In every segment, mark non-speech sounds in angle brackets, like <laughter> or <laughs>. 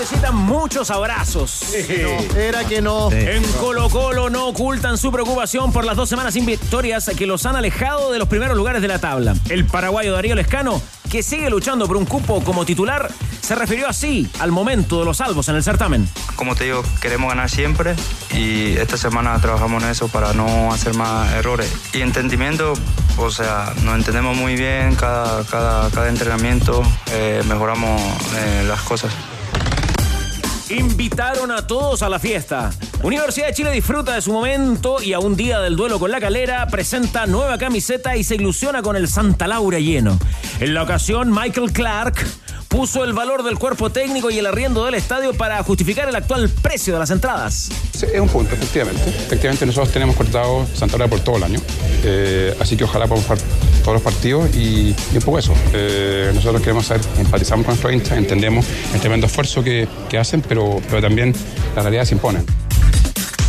Necesitan muchos abrazos. Era que no. En Colo Colo no ocultan su preocupación por las dos semanas sin victorias que los han alejado de los primeros lugares de la tabla. El paraguayo Darío Lescano, que sigue luchando por un cupo como titular, se refirió así al momento de los salvos en el certamen. Como te digo, queremos ganar siempre y esta semana trabajamos en eso para no hacer más errores. Y entendimiento, o sea, nos entendemos muy bien cada, cada, cada entrenamiento, eh, mejoramos eh, las cosas. Invitaron a todos a la fiesta. Universidad de Chile disfruta de su momento y a un día del duelo con la calera presenta nueva camiseta y se ilusiona con el Santa Laura lleno. En la ocasión, Michael Clark puso el valor del cuerpo técnico y el arriendo del estadio para justificar el actual precio de las entradas. Es un punto, efectivamente. Efectivamente, nosotros tenemos cortado Santa Laura por todo el año. Eh, así que ojalá podamos jugar todos los partidos y, y un poco eso. Eh, nosotros queremos saber, empatizamos con nuestros hinchas, entendemos el tremendo esfuerzo que, que hacen, pero, pero también la realidad se impone.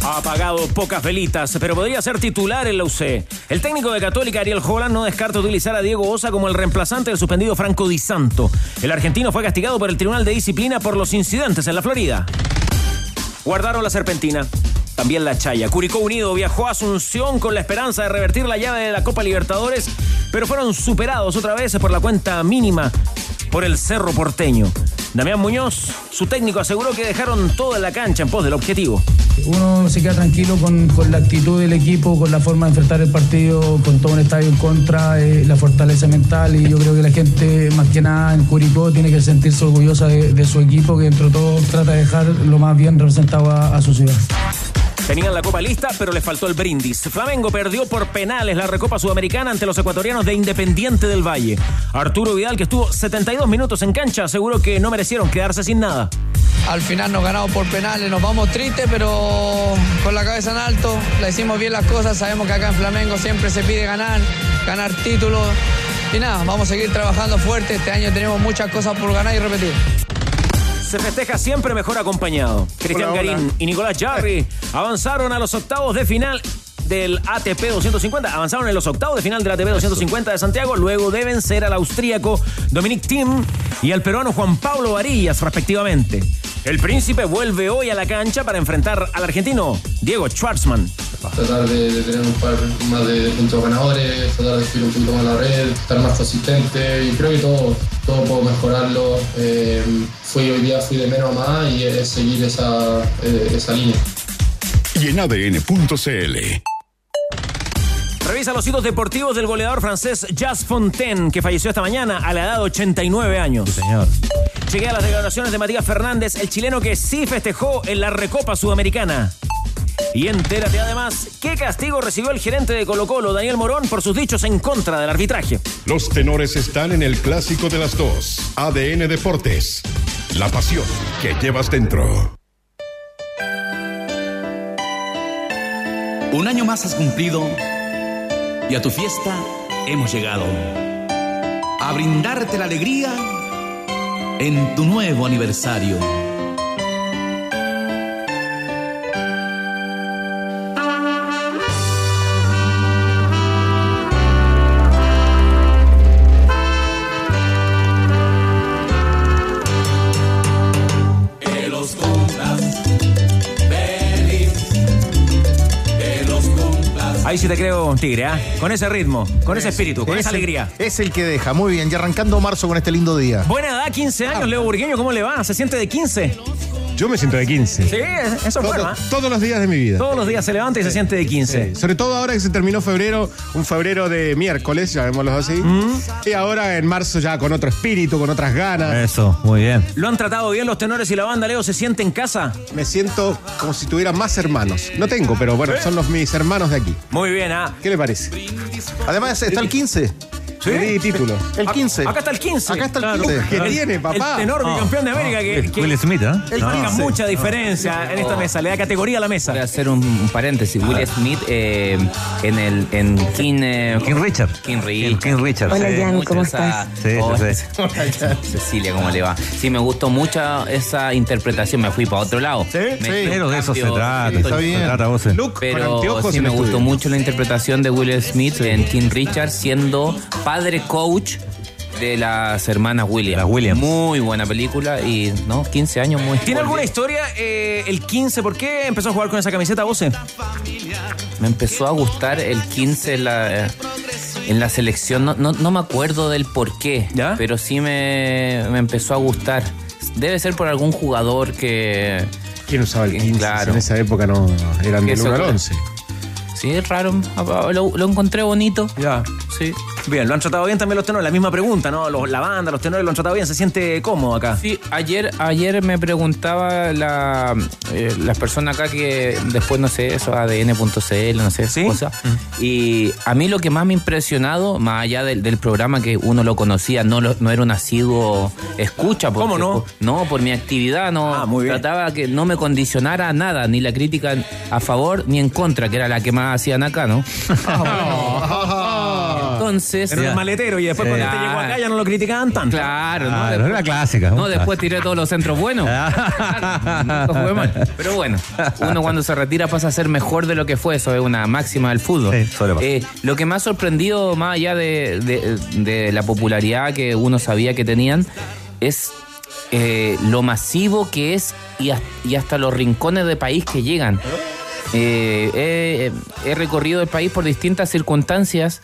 Ha apagado pocas velitas, pero podría ser titular en la UC. El técnico de Católica, Ariel Holland, no descarta utilizar a Diego Osa como el reemplazante del suspendido Franco Di Santo. El argentino fue castigado por el Tribunal de Disciplina por los incidentes en la Florida. Guardaron la serpentina. También la Chaya. Curicó Unido viajó a Asunción con la esperanza de revertir la llave de la Copa Libertadores, pero fueron superados otra vez por la cuenta mínima por el Cerro Porteño. Damián Muñoz, su técnico, aseguró que dejaron toda la cancha en pos del objetivo. Uno se queda tranquilo con, con, la actitud del equipo, con la forma de enfrentar el partido, con todo un estadio en contra, eh, la fortaleza mental y yo creo que la gente, más que nada en Curicó, tiene que sentirse orgullosa de, su equipo, que dentro de todo trata de dejar lo más bien representado a su ciudad. Tenían la copa lista, pero les faltó el brindis. Flamengo perdió por penales la Recopa Sudamericana ante los ecuatorianos de Independiente del Valle. Arturo Vidal, que estuvo 72 minutos en cancha, aseguró que no merecieron quedarse sin nada. Al final nos ganamos por penales, nos vamos tristes, pero con la cabeza en alto, le hicimos bien las cosas, sabemos que acá en Flamengo siempre se pide ganar, ganar títulos. Y nada, vamos a seguir trabajando fuerte, este año tenemos muchas cosas por ganar y repetir se festeja siempre mejor acompañado. Cristian Garín y Nicolás Jarry avanzaron a los octavos de final del ATP 250. Avanzaron en los octavos de final del ATP 250 de Santiago, luego de vencer al austríaco Dominic Thiem y al peruano Juan Pablo Varillas, respectivamente. El príncipe vuelve hoy a la cancha para enfrentar al argentino Diego Schwartzman. Tratar de, de tener un par más de, de, puntos ganadores, tratar de subir un poquito más la red, estar más consistente y creo que todo, todo puedo mejorarlo. Eh, fui hoy día fui de menos a más y es seguir esa, eh, esa línea. Y en ADN.cl. Revisa los hitos deportivos del goleador francés Jas Fontaine, que falleció esta mañana a la edad de 89 años. Sí, señor. Llegué a las declaraciones de Matías Fernández, el chileno que sí festejó en la Recopa Sudamericana. Y entérate además qué castigo recibió el gerente de Colo Colo, Daniel Morón, por sus dichos en contra del arbitraje. Los tenores están en el clásico de las dos. ADN Deportes. La pasión que llevas dentro. Un año más has cumplido y a tu fiesta hemos llegado. A brindarte la alegría en tu nuevo aniversario. Te creo, Tigre, ¿ah? Con ese ritmo, con ese espíritu, con es esa el, alegría. Es el que deja. Muy bien. Y arrancando marzo con este lindo día. Buena edad, 15 años, Leo Burgueño, ¿cómo le va? ¿Se siente de 15? Yo me siento de 15. Sí, eso es Todo- bueno, ¿eh? Todos los días de mi vida. Todos los días se levanta y se siente de 15. Sí, Sobre todo ahora que se terminó febrero, un febrero de miércoles, llamémoslo así. Mm. Y ahora en marzo ya con otro espíritu, con otras ganas. Eso, muy bien. ¿Lo han tratado bien los tenores y la banda, Leo? ¿Se siente en casa? Me siento como si tuviera más hermanos. No tengo, pero bueno, son los mis hermanos de aquí. Muy bien, ¿ah? ¿Qué le parece? Además, está el 15. ¿Sí? Sí, título. El 15. Acá está el 15. Acá está el 15. ¿Qué tiene, papá? El tenor No, bicampeón de América que, que Will Smith, ¿eh? El marca 15. mucha diferencia en esta mesa. Le da categoría a la mesa. Voy a hacer un, un paréntesis. Will Smith eh, en el en King, eh, King Richard. King Richard. King, Richard. Hola, sí. Jan, Mucho ¿cómo esa- Sí, sí, oh, sí. Cecilia, ¿cómo le va? Sí, me gustó mucho esa interpretación. Me fui para otro lado. Sí, Me- sí. Pero de eso se cambio- trata. está se bien. trata, vos. Luke con Pero anteojos sí en me gustó estudio. mucho la interpretación de Will Smith en King Richard siendo padre coach de las hermanas Williams. Las Williams. Muy buena película y, ¿no? 15 años muy ¿Tiene alguna historia eh, el 15? ¿Por qué empezó a jugar con esa camiseta, Voce? Me empezó a gustar el 15 en la, en la selección. No, no, no me acuerdo del por qué, ¿Ya? pero sí me, me empezó a gustar. Debe ser por algún jugador que... ¿Quién usaba el 15? Claro. En esa época no eran del 1 al eso- 11. Sí, es raro. Lo, lo encontré bonito. Ya. Sí. Bien, lo han tratado bien también los tenores. La misma pregunta, ¿no? Los- la banda, los tenores lo han tratado bien. Se siente cómodo acá. Sí, ayer, ayer me preguntaba la, eh, las personas acá que después, no sé, eso, ADN.cl, no sé, ¿Sí? cosas. Y a mí lo que más me ha impresionado, más allá del, del programa que uno lo conocía, no, lo- no era un asiduo escucha. porque- ¿Cómo no? No, por mi actividad, no. Ah, muy bien. Trataba que no me condicionara a nada, ni la crítica a favor ni en contra, que era la que más hacían acá, ¿no? <laughs> <laughs> Entonces. Era un maletero y después Sí. cuando te llegó acá ya no lo criticaban tanto. Claro, ¿no? Claro, Después- era clásica. no, después tiré todos los centros buenos. <laughs> Claro, nunca jugué mal. Pero bueno, uno cuando se retira pasa a ser mejor de lo que fue. Eso es una máxima del fútbol. Sí. Eh, lo que me ha sorprendido, más allá de, de- de la popularidad que uno sabía que tenían, es eh, lo masivo que es y, has- y hasta los rincones de país que llegan. Eh, he recorrido el país por distintas circunstancias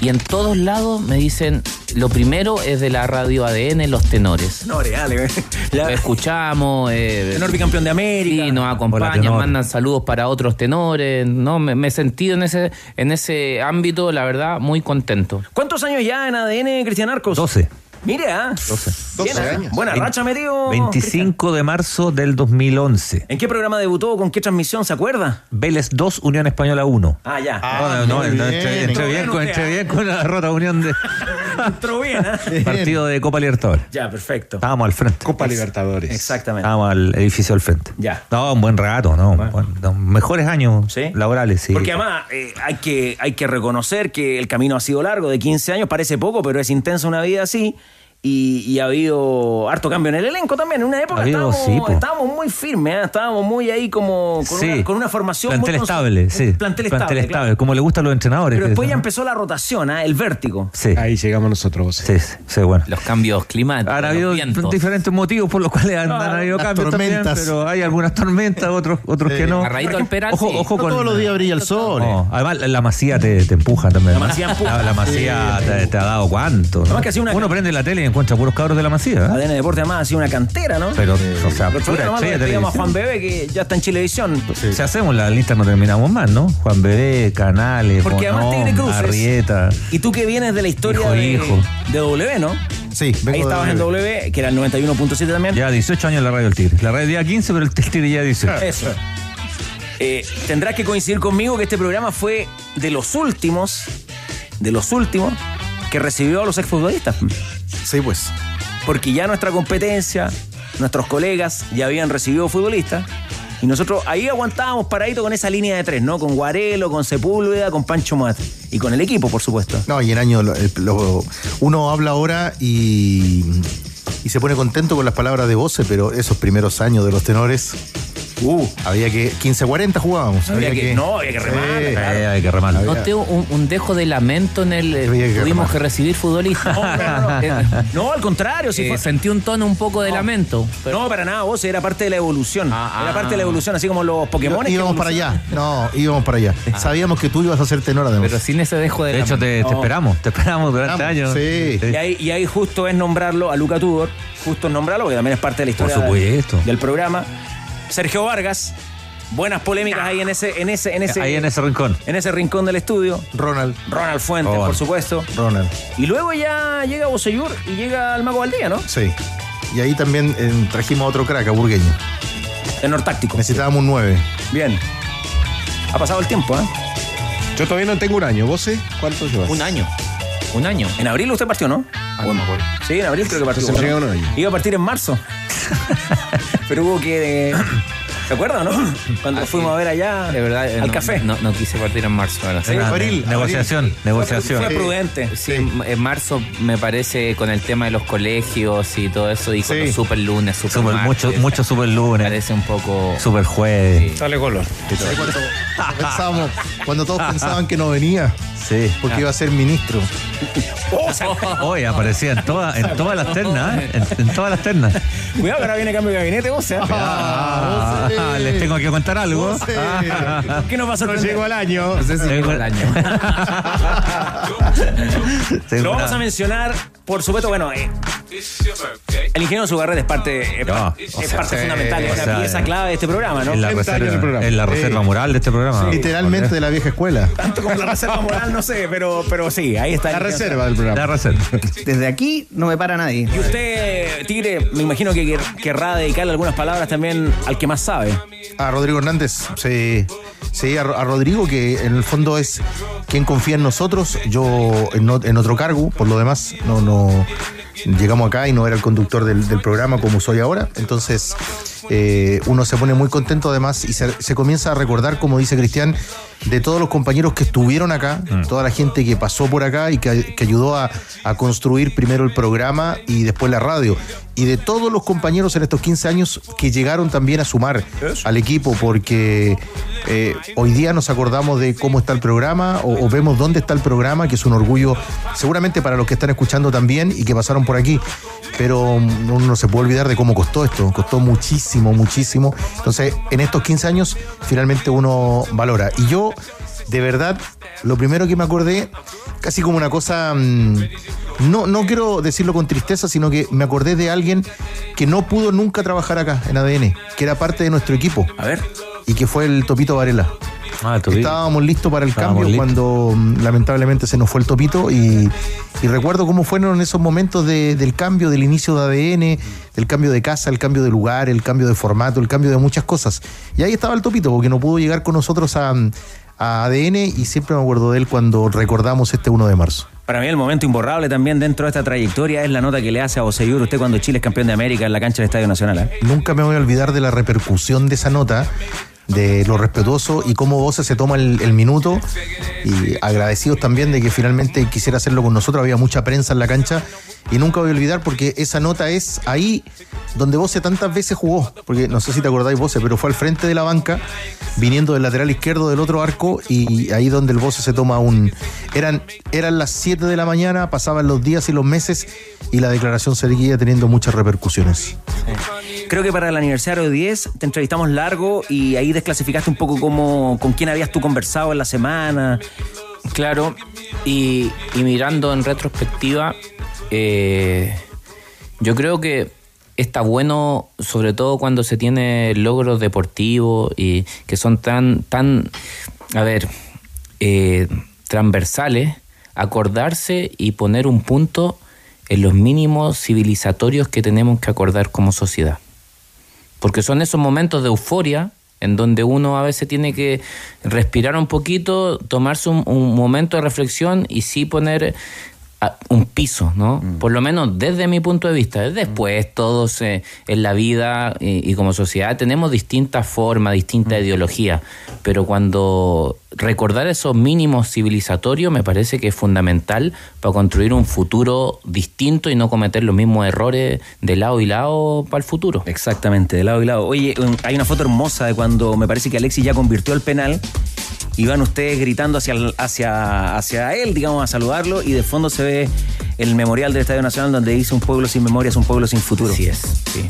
y en todos lados me dicen, lo primero es de la radio ADN, los tenores. No, dale, <laughs> Lo escuchamos, eh, Tenor bicampeón de América. sí, nos acompañan, mandan saludos para otros tenores. No, me, me he sentido en ese, en ese ámbito, la verdad, muy contento. ¿Cuántos años ya en ADN, Cristian Arcos? 12. Mire, ¿ah? 12. Bien, 12 ¿ah? años. Buena racha metido. 25 de marzo del 2011. ¿En qué programa debutó? ¿Con qué transmisión? ¿Se acuerda? Vélez 2, Unión Española 1. Ah, ya. Ah, no, no, no, bien. entré, bien, bien con, usted, entré bien con la rota Unión de <laughs> Entró bien, ¿ah? partido de Copa Libertadores. Ya, perfecto. Estábamos al frente. Copa Libertadores. Exactamente. Estábamos al edificio al frente. Ya. No, un buen rato, ¿no? Buen- no, mejores años ¿Sí? laborales, sí. Porque además eh, hay, que, hay que reconocer que el camino ha sido largo, de 15 años, parece poco, pero es intensa una vida así. Y, y ha habido harto cambio en el elenco también. En una época Ha habido, estábamos, sí, po. estábamos muy firmes, ¿eh? estábamos muy ahí como con, Sí. una, con una formación Plantel muy estable, sí. Plantel estable, claro. como le gusta a los entrenadores. Pero después ya empezó la rotación, ¿eh? el vértigo. Sí, Ahí llegamos nosotros. vos. sí, sí, sí, bueno. Los cambios climáticos. Habido vientos. diferentes motivos por los cuales han, han habido cambios también, pero hay algunas tormentas, otros, otros que no. A raíz del Peral, Ojo, sí. ojo No con. todos los días brilla el sol. No, además la, masía te, te empuja también. La Masía empuja. La, la masía te, te ha dado cuánto. ¿no? Además que ha sido una- Uno prende la tele y encuentra puros cabros de la masía. ¿eh? ADN Deporte además ha sido una cantera, ¿no? Pero, o sea, Pero pura además estrella de digamos a Juan. Bebé, que ya está en Chilevisión. Si hacemos la lista no terminamos más, ¿no? Juan Bebé, Canales, Porque además Bonón, Tigre Cruces. Arrieta. Y tú que vienes de la historia Hijo, de, hijo. de W, ¿no? Sí, vengo Ahí de estabas en W, que era el 91.7 también. Ya 18 años en la radio del Tigre. La radio día 15, pero el Tigre ya 18. <laughs> Eso. Eh, tendrás que coincidir conmigo que este programa fue de los últimos, de los últimos, que recibió a los exfutbolistas. Sí, pues. Porque ya nuestra competencia, nuestros colegas ya habían recibido futbolistas. Y nosotros ahí aguantábamos paradito con esa línea de tres, ¿no? Con Guarelo, con Sepúlveda, con Pancho Moat. Y con el equipo, por supuesto. No, y año lo- el- lo- uno habla ahora y, y se pone contento con las palabras de voce, pero esos primeros años de los tenores, Uh, había que 15-40 jugábamos. había que, no, había que remar. Sí. claro. Que remar. Noté un, un dejo de lamento en el. eh, Había que tuvimos remar. que recibir futbolistas. No, no, no, <laughs> Eh, no. No, al contrario, si eh, fue- sentí un tono un poco de lamento. pero- No, para nada, vos era parte de la evolución. Ah, era ah. parte de la evolución, así como los Pokémon. que íbamos para allá. No, íbamos para allá. Sabíamos que tú ibas a ser tenor además. Pero sin ese dejo de, De hecho, lamento. te, te No. esperamos, te esperamos durante años. Sí. Y ahí, y ahí justo es nombrarlo a Luca Tudor, justo es nombrarlo, porque también es parte de la historia Por supuesto. del programa. Sergio Vargas, buenas polémicas ahí en ese, en ese, en ese, Ahí en ese rincón. en ese rincón del estudio. Ronald. Ronald Fuentes, Ronald. por supuesto. Ronald. Y luego ya llega Boseyur y llega el Mago Valdía, ¿no? Sí. Y ahí también eh, trajimos a otro crack, a Burgueño. En Nortáctico. Necesitábamos un 9. Bien. Ha pasado el tiempo, ¿eh? Yo todavía no tengo un año. ¿Vos, eh? ¿Cuánto llevas? Un año. Un año. En abril usted partió, ¿no? Ah, no me acuerdo. Sí, en abril creo que partió. Se llega un año. Iba a partir en marzo. <laughs> Pero hubo que. ¿Se acuerdan, no? <laughs> Cuando Ah, fuimos sí. a ver allá De verdad, al no, café. No, no quise partir en marzo. bueno, sí. Abril, negociación, negociación. Fue prudente. Sí, en marzo me parece con el tema de los colegios y todo eso y con Sí. los super lunes, super, Super, martes, mucho, mucho super lunes, Parece un poco... super jueves. Sale color. ¿Sabes <laughs> cuando, pensábamos, cuando todos <laughs> pensaban que no venía, Sí. porque iba a ser ministro. Hoy aparecía en, toda- en todas las ternas, ¿eh? en, en todas las ternas. Cuidado que ahora viene cambio de gabinete, vos, ¿eh? Ah, les tengo que contar algo. ¿Qué nos va a No sorprender? llegó al año. No sé si llegó el año. <laughs> Lo vamos a mencionar, por supuesto, bueno, eh, el ingeniero Sugarret es parte, es No, parte, o es sea, parte sí, fundamental, es una sea, pieza clave de este programa, ¿no? en la 30 años del reserva, programa. en la reserva moral de este programa. Literalmente de la vieja escuela. Tanto como la reserva moral, no sé, pero, pero sí, ahí está. La reserva del La programa. reserva. Desde aquí no me para nadie. Y usted, Tigre, me imagino que quer- querrá dedicarle algunas palabras también al que más sabe. A Rodrigo Hernández, sí, sí a, a Rodrigo, que en el fondo es quien confía en nosotros. Yo en, en otro cargo, por lo demás, no, no llegamos acá y no era el conductor del, programa como soy ahora. Entonces, eh, uno se pone muy contento además y se comienza a recordar, como dice Cristian, de todos los compañeros que estuvieron acá, toda la gente que pasó por acá y que, que ayudó a, a construir primero el programa y después la radio. Y de todos los compañeros en estos 15 años que llegaron también a sumar al equipo, porque eh, hoy día nos acordamos de cómo está el programa o, o vemos dónde está el programa, que es un orgullo seguramente para los que están escuchando también y que pasaron por aquí. Pero uno no se puede olvidar de cómo costó esto, costó muchísimo, muchísimo. Entonces, en estos 15 años, finalmente uno valora. Y yo, de verdad, lo primero que me acordé, casi como una cosa, mm, no, no quiero decirlo con tristeza, sino que me acordé de alguien que no pudo nunca trabajar acá en ADN, que era parte de nuestro equipo A ver. y que fue el Topito Varela. Ah. Estábamos listos para el Estábamos cambio listos. cuando mm, lamentablemente se nos fue el topito y, y recuerdo cómo fueron esos momentos de- del cambio, del inicio de ADN, del cambio de casa, el cambio de lugar, el cambio de formato, el cambio de muchas cosas. Y ahí estaba el topito, porque no pudo llegar con nosotros a, a ADN y siempre me acuerdo de él cuando recordamos este 1 de marzo. Para mí el momento imborrable también dentro de esta trayectoria es la nota que le hace a Oseyur usted cuando Chile es campeón de América en la cancha del Estadio Nacional. ¿eh? Nunca me voy a olvidar de la repercusión de esa nota, de lo respetuoso y cómo Voce se toma el, el minuto. Y agradecidos también de que finalmente quisiera hacerlo con nosotros. Había mucha prensa en la cancha. Y nunca voy a olvidar porque esa nota es ahí donde Voce tantas veces jugó. Porque no sé si te acordáis, Voce, pero fue al frente de la banca, viniendo del lateral izquierdo del otro arco. Y ahí donde el Voce se toma un. Eran, eran las 7 de la mañana, pasaban los días y los meses. Y la declaración seguía teniendo muchas repercusiones. Creo que para el aniversario de 10 te entrevistamos largo y ahí desclasificaste un poco cómo, con quién habías tú conversado en la semana. Claro, y, mirando en retrospectiva, eh, yo creo que está bueno, sobre todo cuando se tiene logros deportivos y que son tan, tan, a ver, eh, transversales, acordarse y poner un punto en los mínimos civilizatorios que tenemos que acordar como sociedad. Porque son esos momentos de euforia en donde uno a veces tiene que respirar un poquito, tomarse un, un momento de reflexión y sí poner un piso, ¿no? Por lo menos desde mi punto de vista. Después todos eh, en la vida y, y como sociedad tenemos distintas formas, distintas ideologías, pero cuando recordar esos mínimos civilizatorios me parece que es fundamental para construir un futuro distinto y no cometer los mismos errores de lado y lado para el futuro. Exactamente, de lado y lado. Oye, hay una foto hermosa de cuando me parece que Alexis ya convirtió el penal y van ustedes gritando hacia, hacia, hacia él, digamos, a saludarlo y de fondo se ve el memorial del Estadio Nacional donde dice un pueblo sin memoria es un pueblo sin futuro. Así es, sí.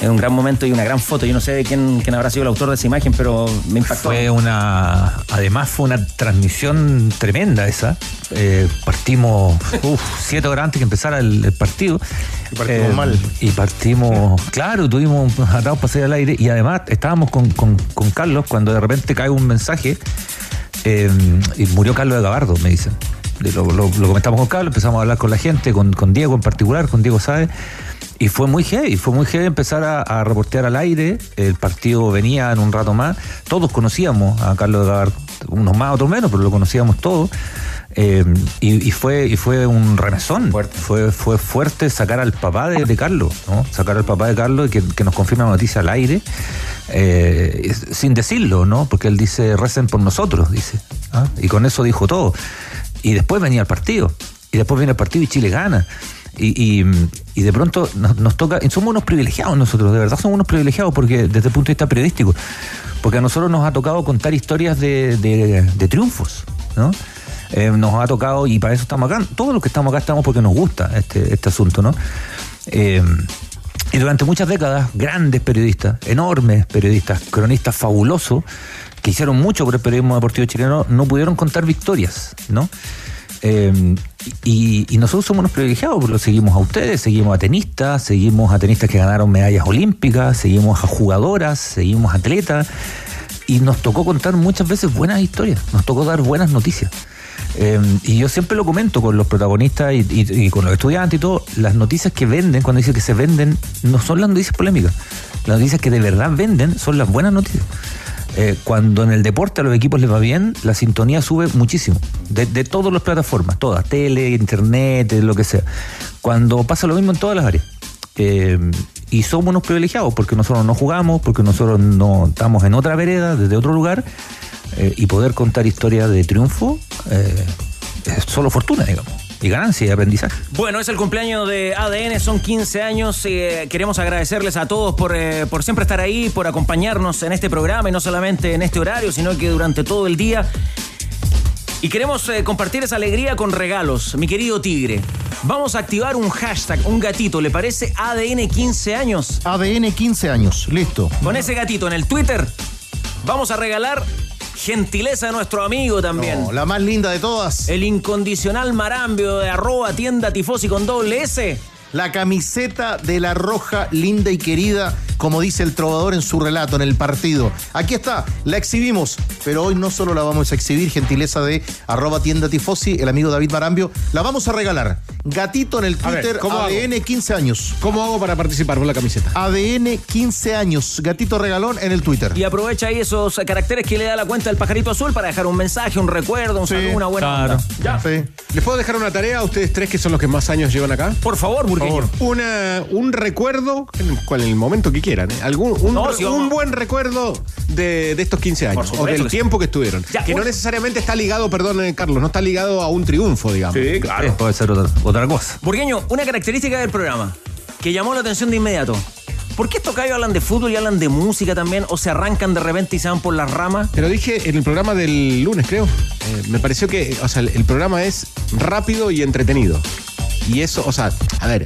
Es un gran momento y una gran foto. Yo no sé de quién, quién habrá sido el autor de esa imagen, pero me impactó. Fue una. Además, fue una transmisión tremenda esa. Eh, partimos <laughs> uf, siete horas antes que empezara el, el partido. Y partimos mal. Y partimos. Claro, tuvimos atados para salir al aire. Y además, estábamos con, con- con Carlos cuando de repente cae un mensaje. eh, y murió Carlos de Gabardo, me dicen. Lo, lo- lo comentamos con Carlos, empezamos a hablar con la gente, con, con Diego en particular, con Diego Sáez. Y fue muy heavy, fue muy heavy empezar a, a reportear al aire. El partido venía en un rato más. Todos conocíamos a Carlos de Gabardo. unos más, otros menos, pero lo conocíamos todos. Eh, y, y fue y fue un remesón. Fue, fue fuerte sacar al papá de, de Carlos, ¿no? Sacar al papá de Carlos y que, que nos confirma la noticia al aire, eh, sin decirlo, ¿no? Porque él dice, recen por nosotros, dice. ¿ah? Y con eso dijo todo. Y después venía el partido. Y después viene el partido y Chile gana. Y, y, de pronto nos, nos toca, somos unos privilegiados nosotros, de verdad somos unos privilegiados porque desde el punto de vista periodístico, porque a nosotros nos ha tocado contar historias de, de- de triunfos, ¿no? Eh, nos ha tocado, y para eso estamos acá, todos los que estamos acá estamos porque nos gusta este, este asunto, ¿no? Eh, y durante muchas décadas, grandes periodistas, enormes periodistas, cronistas fabulosos, que hicieron mucho por el periodismo deportivo chileno, no pudieron contar victorias, ¿no? Eh, y, y nosotros somos unos privilegiados, porque lo seguimos a ustedes, seguimos a tenistas, seguimos a tenistas que ganaron medallas olímpicas, seguimos a jugadoras, seguimos a atletas, y nos tocó contar muchas veces buenas historias, nos tocó dar buenas noticias. Eh, y yo siempre lo comento con los protagonistas y con los estudiantes y todo, las noticias que venden, cuando dicen que se venden, no son las noticias polémicas. Las noticias que de verdad venden son las buenas noticias. Eh, cuando en el deporte a los equipos les va bien, la sintonía sube muchísimo. De, de todas las plataformas, todas, tele, internet, lo que sea. Cuando pasa lo mismo en todas las áreas. Eh, y somos unos privilegiados porque nosotros no jugamos, porque nosotros no estamos en otra vereda, desde otro lugar, eh, y poder contar historias de triunfo es solo fortuna, digamos, y ganancia y aprendizaje. Bueno, es el cumpleaños de ADN, son 15 años. eh, queremos agradecerles a todos por, eh, por siempre estar ahí, por acompañarnos en este programa y no solamente en este horario, sino que durante todo el día. Y queremos eh, compartir esa alegría con regalos. Mi querido Tigre, vamos a activar un hashtag, un gatito, ¿le parece ADN 15 años? ADN 15 años, listo. Con ese gatito en el Twitter, vamos a regalar gentileza de nuestro amigo también. No, la más linda de todas. El incondicional marambio de arroba tienda tifosi con doble S. La camiseta de la roja, linda y querida, como dice el trovador en su relato en el partido. Aquí está, la exhibimos, pero hoy no solo la vamos a exhibir, gentileza de arroba tienda tifosi, el amigo David Marambio, la vamos a regalar. Gatito en el ver, Twitter, ¿cómo ADN 15 años. ¿Cómo hago para participar por la camiseta? ADN 15 años, gatito regalón en el Twitter. Y aprovecha ahí esos caracteres que le da la cuenta del pajarito azul para dejar un mensaje, un recuerdo, un saludo, una buena onda. Ya. ¿Les puedo dejar una tarea a ustedes tres que son los que más años llevan acá? Por favor, Una, un recuerdo, en el, momento que quieran, ¿eh? Algún, un, No, si vamos- un buen recuerdo de, de estos 15 años supuesto o del sí. tiempo que estuvieron. Ya, que no necesariamente está ligado, perdón, eh, Carlos, no está ligado a un triunfo, digamos. Eh, puede ser otra, otra cosa. Burgueño, una característica del programa que llamó la atención de inmediato. ¿Por qué estos callos hablan de fútbol y hablan de música también? ¿O se arrancan de repente y se van por las ramas? Te lo dije en el programa del lunes, creo. Eh, me pareció que, o sea, el programa es rápido y entretenido. Y eso, o sea, a ver,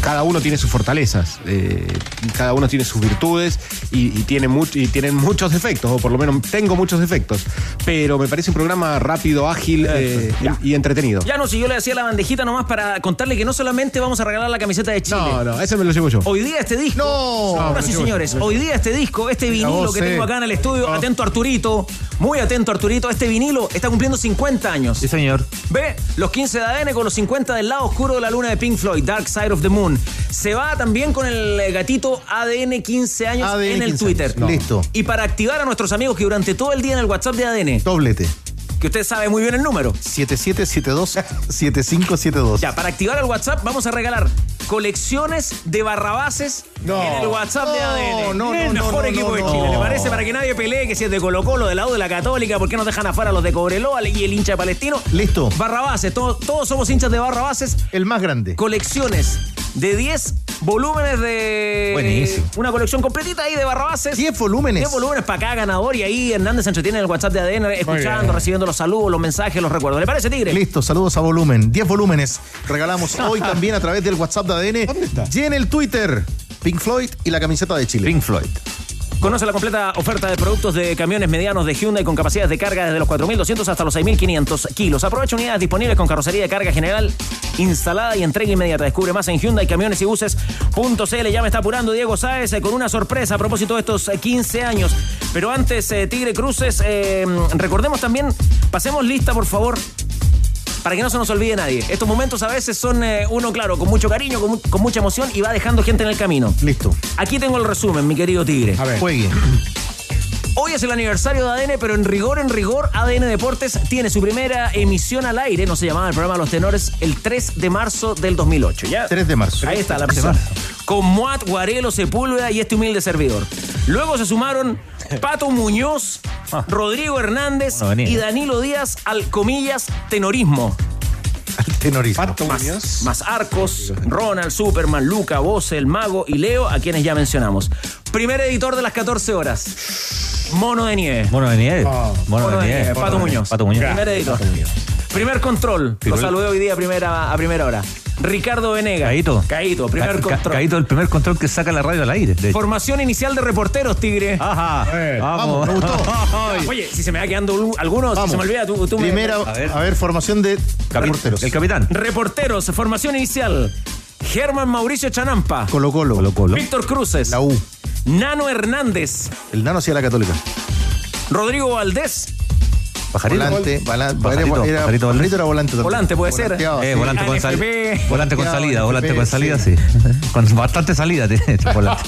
cada uno tiene sus fortalezas, eh, cada uno tiene sus virtudes y, y tiene much- y tienen muchos defectos, o por lo menos tengo muchos defectos. Pero me parece un programa rápido, ágil eh, y, y entretenido. Ya no, si yo le hacía la bandejita nomás para contarle que no solamente vamos a regalar la camiseta de Chile. No, no, ese me lo llevo yo. Hoy día este disco. No, Ahora sí, señores. yo. Hoy día este disco, este vinilo vos, que tengo acá en el estudio, atento Arturito, muy atento Arturito, este vinilo está cumpliendo 50 años. Sí, señor. Ve los 15 de ADN con los 50 del lado oscuro de la luna de Pink Floyd, Dark Side of the Moon. Se va también con el gatito ADN 15 años ADN en el 15 Twitter. Listo. Y para activar a nuestros amigos que durante todo el día en el WhatsApp de ADN, Doblete. Que usted sabe muy bien el número. 7772-7572. Ya, para activar el WhatsApp vamos a regalar colecciones de barrabases No. en el WhatsApp de No, ADN. no, el no, mejor no, equipo no, de no. Chile. ¿Le parece? Para que nadie pelee que si es de Colo Colo, del lado de la Católica, ¿por qué nos dejan afuera los de Cobreloa y el hincha Palestino? Listo. Barrabases, todos, todos somos hinchas de Barrabases. El más grande. Colecciones de 10 volúmenes de. Buenísimo. Una colección completita ahí de Barrabases. 10 volúmenes. 10 volúmenes para cada ganador y ahí Hernández se entretiene en el WhatsApp de ADN escuchando, bien. Los saludos, los mensajes, los recuerdos. ¿Le parece, Tigre? Listo, saludos a volumen. 10 volúmenes. Regalamos hoy también a través del WhatsApp de ADN. ¿Dónde está? Y en el Twitter, Pink Floyd y la camiseta de Chile. Pink Floyd. Conoce la completa oferta de productos de camiones medianos de Hyundai con capacidades de carga desde los 4.200 hasta los 6.500 kilos. Aprovecha unidades disponibles con carrocería de carga general instalada y entrega inmediata. Descubre más en Hyundai Camiones y Buses.cl. Ya me está apurando Diego Sáez eh, con una sorpresa a propósito de estos eh, 15 años. Pero antes, eh, Tigre Cruces, eh, recordemos también, pasemos lista, por favor, para que no se nos olvide nadie. Estos momentos a veces son eh, uno, claro, con mucho cariño, con, mu- con mucha emoción y va dejando gente en el camino. Listo. Aquí tengo el resumen, mi querido Tigre. A ver. Juegue. <clears throat> Hoy es el aniversario de ADN, pero en rigor, en rigor, ADN Deportes tiene su primera emisión al aire, no se llamaba el programa Los Tenores, el 3 de marzo del 2008. ¿ya? 3 de marzo. Ahí está la persona. Con Moat, Guarelo, Sepúlveda y este humilde servidor. Luego se sumaron Pato Muñoz, Rodrigo Hernández Bueno, y Danilo Díaz al comillas tenorismo. Tenorismo. Más, más Arcos, Ronald, Superman, Luca, Voce, el Mago y Leo, a quienes ya mencionamos. Primer editor de las 14 horas. Mono de nieve. Mono de nieve. Mono, Mono de de nieve. nieve, Pato Muñoz. Pato Muñoz. Primer editor. Primer control. Lo saludé hoy día a primera, a primera hora. Ricardo Venega. Caíto. Caíto, primer Ca- control. Caíto, el primer control que saca la radio al aire. Formación inicial de reporteros, Tigre. Ajá. Vamos. Vamos, me gustó. Oye, si se me va quedando un- alguno, si Vamos. se me olvida, tú, tú me- Primera, a ver. formación de reporteros. El capitán. Reporteros, formación inicial. Germán Mauricio Chanampa. Colo Colo. Colo Colo. Víctor Cruces. La U. Nano Hernández. El nano hacía la católica. Rodrigo Valdés. Pajarito. Volante, Pajarito, era, Pajarito era volante también. Volante puede ser. Eh, sí. volante con salida. Volante con salida, volante con salida, sí. sí. Con bastante salida tiene este <laughs> volante.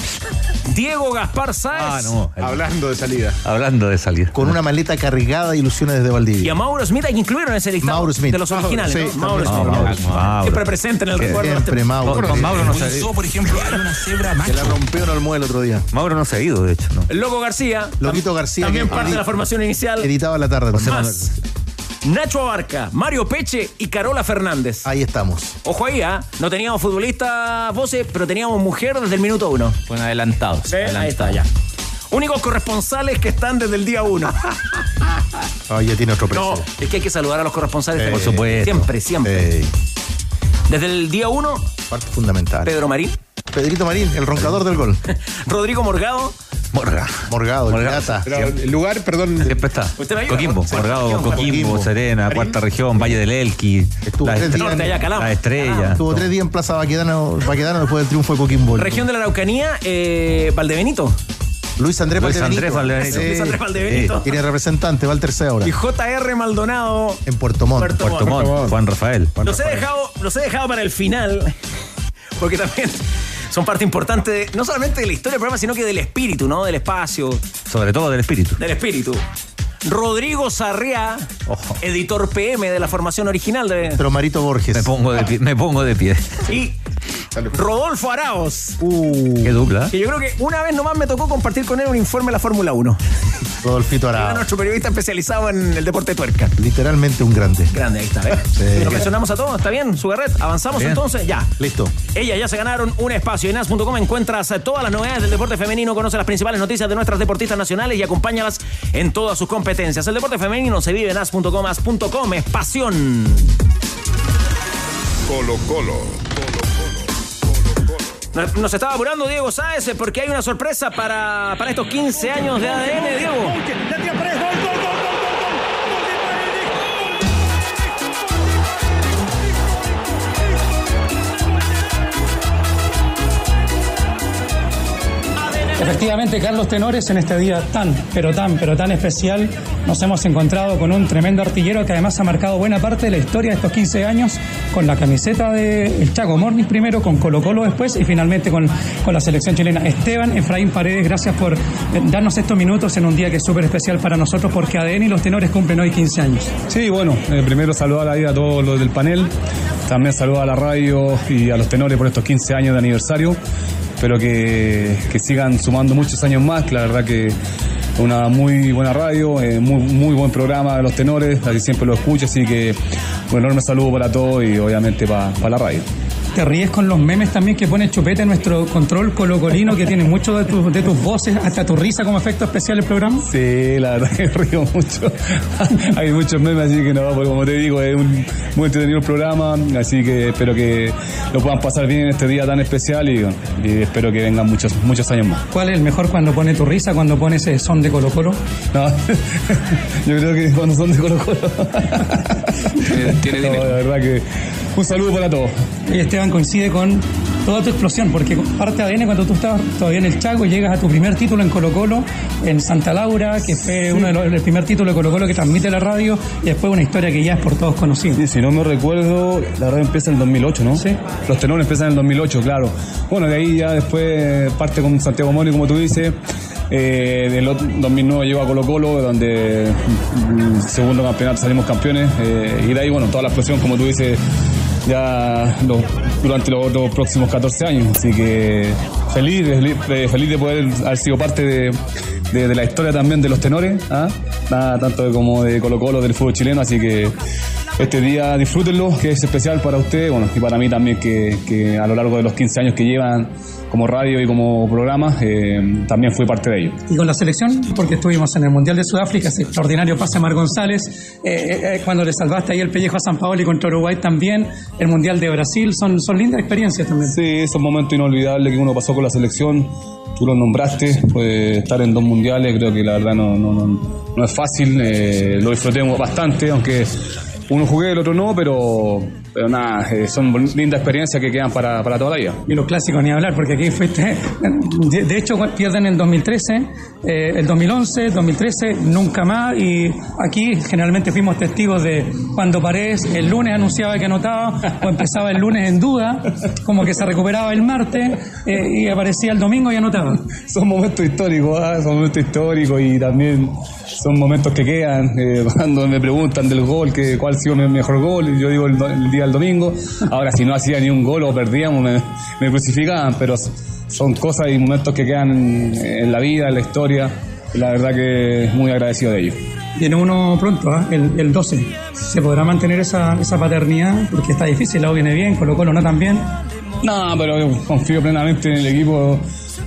Diego Gaspar Sáez. Ah, no. el- Hablando de salida. Hablando de salida. Con una maleta cargada de ilusiones desde Y a Valdivia. Mauro Smith hay que incluirlo en ese listado. Mauro Smith. De los originales, Sí, ¿no? Mauro. Smith. No, Mauro, Mauro. Siempre presente en el recuerdo. de Siempre Mauro. Con, con Mauro no se ha ido. por ejemplo, una cebra Que la rompió en Olmué el otro día. Mauro no se ha ido, de hecho. No. El Loco García. Loquito García. También parte de la formación inicial. Editaba la tarde. Más. Nacho Abarca, Mario Peche y Carola Fernández. Ahí estamos. Ojo ahí, ¿ah? No teníamos futbolistas voces, pero teníamos mujer desde el minuto uno. Fueron adelantados. ¿Sí? Ahí está, ya. Únicos corresponsales que están desde el día uno. <laughs> Ah, ya tiene otro precio. No, es que hay que saludar a los corresponsales. Eh, Por supuesto. Siempre, siempre. Eh, Desde el día uno, parte fundamental. Pedro Marín, Pedrito Marín, el roncador del gol. <laughs> Rodrigo Morgado, Morga. Morgado, Morgado. pirata. Pero el lugar, perdón. Siempre está. Coquimbo, Sí. Morgado, Coquimbo. Serena, Cuarta Región, Valle del Elqui. Estuvo la, tres días la Estrella. Estuvo tres días en Plaza Baquedano, Baquedano después del triunfo de Coquimbo. región de la Araucanía, eh, Valdebenito. Luis Andrés Luis Valdebenito. Andrés Valdebenito. Sí. Luis Andrés Valdebenito. Tiene representante, va al tercero ahora. Y JR Maldonado. En Puerto Montt. Puerto Puerto Montt. Montt, Juan Rafael. Los he, dejado, los he dejado para el final, porque también son parte importante, de- no solamente de la historia del programa, sino que del espíritu, ¿no? Del espacio, Sobre todo del espíritu. del espíritu. Rodrigo Sarriá, Ojo. editor PM de la formación original de... Pero Marito Borges. Me pongo de pie. Me pongo de pie. Y Rodolfo Araos, Uh, Qué dupla. ¿eh? que yo creo que una vez nomás me tocó compartir con él un informe de la Fórmula 1. <laughs> Rodolfito Era Arao. nuestro periodista especializado en el deporte tuerca. Literalmente un grande. Grande, ahí está. Sí. Nos mencionamos a todos, ¿está bien? Sugarret, avanzamos Bien. entonces, ya. Listo. Ellas ya se ganaron un espacio. En as.com encuentras eh, todas las novedades del deporte femenino, conoce las principales noticias de nuestras deportistas nacionales y acompáñalas en todas sus competencias. El deporte femenino se vive en as.com, as.com es pasión. Colo Colo. Nos estaba apurando Diego Sáez eh, porque hay una sorpresa para, para estos 15 años de ADN, Diego. Efectivamente, Carlos Tenores, en este día tan, pero tan, pero tan especial, nos hemos encontrado con un tremendo artillero que además ha marcado buena parte de la historia de estos 15 años, con la camiseta de el Chaco Mornis primero, con Colo Colo después y finalmente con, con la selección chilena. Esteban Efraín Paredes, gracias por eh, darnos estos minutos en un día que es súper especial para nosotros porque ADN y los tenores cumplen hoy 15 años. Sí, bueno, eh, primero saludar ahí a todos los del panel, también saludar a la radio y a los tenores por estos 15 años de aniversario. Espero que, que sigan sumando muchos años más, la verdad que una muy buena radio, eh, muy, muy buen programa de los tenores, así siempre lo escucho, así que un enorme saludo para todos y obviamente para, para la radio. ¿Te ríes con los memes también que pone Chupete nuestro control colocolino que tiene mucho de, tus- de tus voces, hasta tu risa como efecto especial el programa? Sí, la verdad que <laughs> río mucho. <laughs> Hay muchos memes, así que no, porque como te digo, es un muy entretenido el programa, así que espero que lo puedan pasar bien en este día tan especial y, y espero que vengan muchos, muchos años más. ¿Cuál es el mejor cuando pone tu risa, cuando pone ese son de Colo Colo? No, <laughs> yo creo que cuando son de Colo Colo. tiene No, dinero. la verdad que un saludo para todos. Y Esteban coincide con toda tu explosión, porque parte ADN cuando tú estabas todavía en el Chaco y llegas a tu primer título en Colo Colo, en Santa Laura, que fue uno de los, el primer título de Colo Colo que transmite la radio, y después una historia que ya es por todos conocida. Sí, si no me recuerdo, la radio empieza en el 2008, ¿no? Sí. Los tenores empiezan en el 2008, claro. Bueno, de ahí ya después parte con Santiago Mori, como tú dices. Eh, del ot- 2009 llegó a Colo Colo, donde mm, el segundo campeonato salimos campeones. eh, y de ahí, bueno, toda la explosión, como tú dices, ya lo- durante los otros próximos 14 años. Así que feliz, feliz, eh, feliz de poder haber sido parte de, la historia también de los tenores, ¿ah? Ah, tanto como de Colo Colo, del fútbol chileno. Así que este día disfrútenlo, que es especial para usted, bueno, y para mí también, que, que a lo largo de los 15 años que llevan como radio y como programa, eh, también fui parte de ello. Y con la selección, porque estuvimos en el Mundial de Sudáfrica, ese extraordinario pase a Mar González, eh, eh, eh, cuando le salvaste ahí el pellejo a San Paolo y contra Uruguay también, el Mundial de Brasil, son, son lindas experiencias también. Sí, esos momentos inolvidables que uno pasó con la selección, tú lo nombraste, pues, estar en dos mundiales, creo que la verdad no, no, no, no es fácil, eh, lo disfrutemos bastante, aunque uno jugué, el otro no, pero, pero nada, eh, son lindas experiencias que quedan para, para toda la vida. Y los clásicos ni hablar, porque aquí fuiste. <laughs> De, de hecho, pierden el 2013, eh, el 2011, 2013, nunca más. Y aquí generalmente fuimos testigos de cuando Paredes el lunes anunciaba que anotaba, o empezaba el lunes en duda, como que se recuperaba el martes eh, y aparecía el domingo y anotaba. Son momentos históricos, ¿ah? son momentos históricos y también son momentos que quedan. eh, <laughs> cuando me preguntan del gol, que cuál ha sido mi mejor gol, y yo digo el día del domingo. Ahora, si no hacía ni un gol o perdíamos, me, me crucificaban, pero son cosas y momentos que quedan en, en la vida, en la historia, y la verdad que muy agradecido de ello. Viene uno pronto, ¿ah? el, el 12. ¿Se podrá mantener esa, esa paternidad? Porque está difícil, la U viene bien, Colo Colo no tan bien. No, pero yo confío plenamente en el equipo.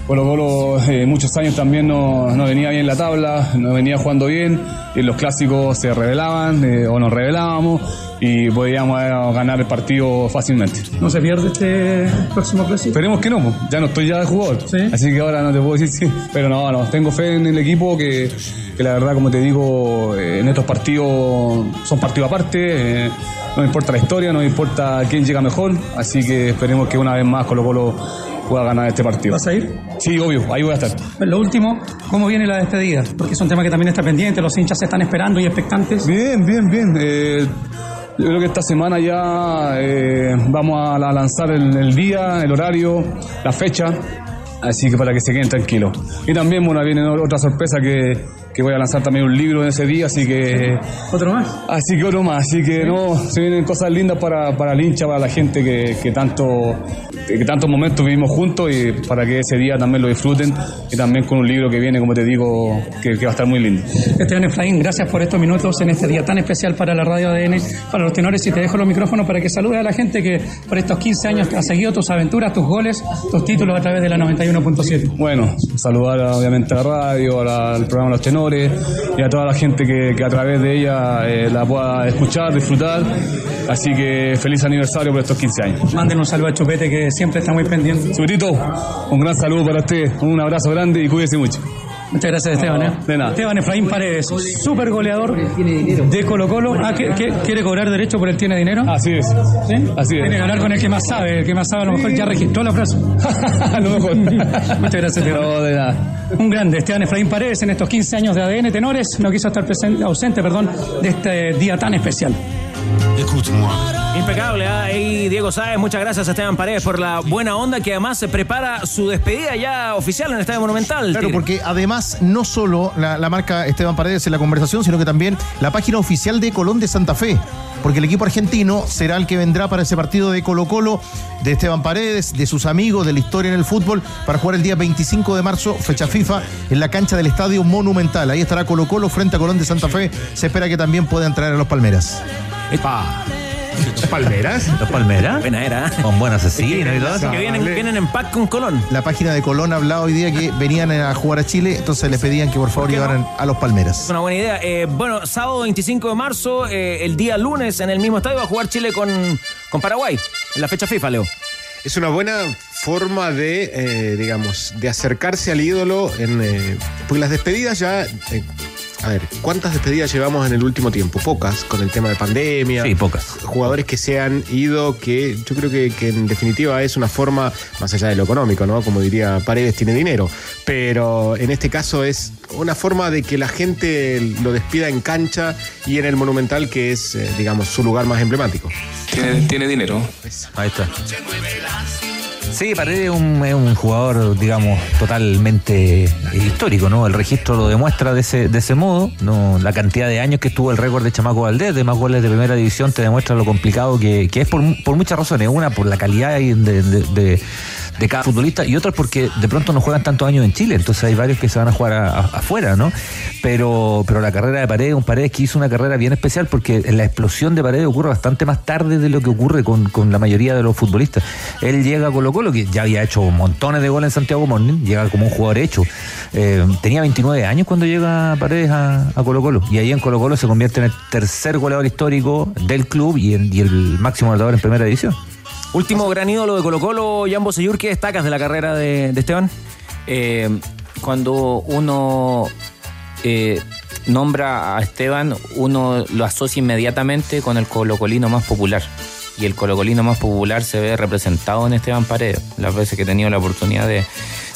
Colo Colo eh, muchos años también no, no venía bien la tabla, no venía jugando bien, y los clásicos se revelaban eh, o nos revelábamos y podíamos eh, ganar el partido fácilmente. ¿No se pierde este próximo clásico? Esperemos que no, ya no estoy ya de jugador, así que ahora no te puedo decir sí, pero no, no, tengo fe en el equipo que, que la verdad, como te digo, eh, en estos partidos son partidos aparte, no importa la historia, no importa quién llega mejor, así que esperemos que una vez más Colo Colo pueda ganar este partido. ¿Vas a ir? Sí, obvio, ahí voy a estar. Lo último, ¿cómo viene la despedida? Porque es un tema que también está pendiente, los hinchas se están esperando y expectantes. Bien, bien, bien. Eh, yo creo que esta semana ya eh, vamos a la- lanzar el, el día, el horario, la fecha, así que para que se queden tranquilos. Y también, bueno, viene otra sorpresa que, que voy a lanzar también un libro en ese día, así que... ¿Otro más? Así que otro más, así que no, se vienen cosas lindas para, para el hincha, para la gente que, que tanto que tantos momentos vivimos juntos y para que ese día también lo disfruten y también con un libro que viene, como te digo, que, que va a estar muy lindo. Esteban Efraín, gracias por estos minutos en este día tan especial para la radio ADN, para los tenores. Y te dejo los micrófonos para que saludes a la gente que por estos 15 años ha seguido tus aventuras, tus goles, tus títulos a través de la 91.7. Bueno, saludar obviamente a la radio, a la- al programa Los Tenores y a toda la gente que, que a través de ella eh, la pueda escuchar, disfrutar. Así que feliz aniversario por estos 15 años. Manden un saludo a Chupete que siempre está muy pendiente. Chupetito, un gran saludo para usted, un abrazo grande y cuídese mucho. Muchas gracias, Esteban. ¿eh? De nada. Esteban Efraín Paredes, súper goleador de Colo Colo. Ah, ¿qué- qué- ¿Quiere cobrar derecho por el tiene dinero? Así es. ¿Sí? Así es. Tiene que hablar con el que más sabe. El que más sabe a lo mejor ya registró la frase. <laughs> a lo mejor. <laughs> Muchas gracias, Esteban. No, de nada. Un grande, Esteban Efraín Paredes, en estos 15 años de ADN Tenores, no quiso estar presente, ausente perdón, de este día tan especial. Impecable, ¿ah? Y Diego Sáez, muchas gracias a Esteban Paredes por la buena onda que además se prepara su despedida ya oficial en el Estadio Monumental. Claro, porque además no solo la, la marca Esteban Paredes en la conversación, sino que también la página oficial de Colón de Santa Fe. Porque el equipo argentino será el que vendrá para ese partido de Colo Colo, de Esteban Paredes, de sus amigos, de la historia en el fútbol, para jugar el día 25 de marzo, fecha FIFA, en la cancha del Estadio Monumental. Ahí estará Colo Colo frente a Colón de Santa Fe. Se espera que también puedan traer a los Palmeras. ¿Los Palmeras? ¿Los Palmeras? Buena era. Con buen asesino y todo eso. Que vienen, vienen en pack con Colón. La página de Colón ha hablado hoy día que venían a jugar a Chile, entonces les pedían que por favor no? llevaran a los Palmeras. Es una buena idea. Eh, bueno, sábado 25 de marzo, eh, el día lunes en el mismo estadio va a jugar Chile con, con Paraguay, en la fecha FIFA, Leo. Es una buena forma de, eh, digamos, de acercarse al ídolo en, eh, porque las despedidas ya, eh, a ver, ¿cuántas despedidas llevamos en el último tiempo? Pocas, con el tema de pandemia. Sí, pocas. Jugadores que se han ido, que yo creo que, que en definitiva es una forma, más allá de lo económico, ¿no? Como diría Paredes, tiene dinero. Pero en este caso es una forma de que la gente lo despida en cancha y en el Monumental, que es, eh, digamos, su lugar más emblemático. Tiene, tiene dinero. Ahí está. Sí, Paredes es un, un jugador, digamos, totalmente histórico, ¿no? El registro lo demuestra de ese, de ese modo, ¿no? La cantidad de años que estuvo el récord de Chamaco Valdés, de más goles de primera división, te demuestra lo complicado que, que es por, por muchas razones. Una, por la calidad de, de, cada futbolista y otra porque de pronto no juegan tantos años en Chile, entonces hay varios que se van a jugar a- afuera, ¿no? Pero, pero la carrera de Paredes, un Paredes que hizo una carrera bien especial porque la explosión de Paredes ocurre bastante más tarde de lo que ocurre con, con la mayoría de los futbolistas. Él llega a Colo Colo, que ya había hecho montones de goles en Santiago Morning, llega como un jugador hecho. Eh, tenía 29 años cuando llega Paredes a, Colo Colo y ahí en Colo Colo se convierte en el tercer goleador histórico del club y, el máximo goleador en primera división. Último gran ídolo de Colo Colo, Jan Bosellur, ¿qué destacas de la carrera de, de Esteban? Eh, cuando uno eh, nombra a Esteban, uno lo asocia inmediatamente con el colocolino más popular. Y el colocolino más popular se ve representado en Esteban Paredes. Las veces que he tenido la oportunidad de,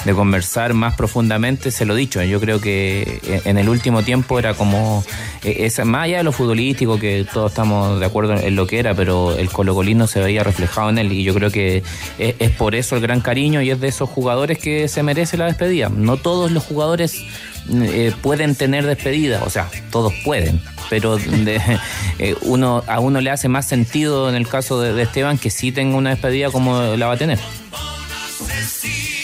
de conversar más profundamente, se lo he dicho. Yo creo que en el último tiempo era como, eh, es, más allá de lo futbolístico, que todos estamos de acuerdo en lo que era, pero el colocolino se veía reflejado en él. Y yo creo que es, por eso el gran cariño y es de esos jugadores que se merece la despedida. No todos los jugadores eh, pueden tener despedida, o sea, todos pueden, pero <laughs> eh, uno a uno le hace más sentido en el caso de, de Esteban que sí tenga una despedida como la va a tener.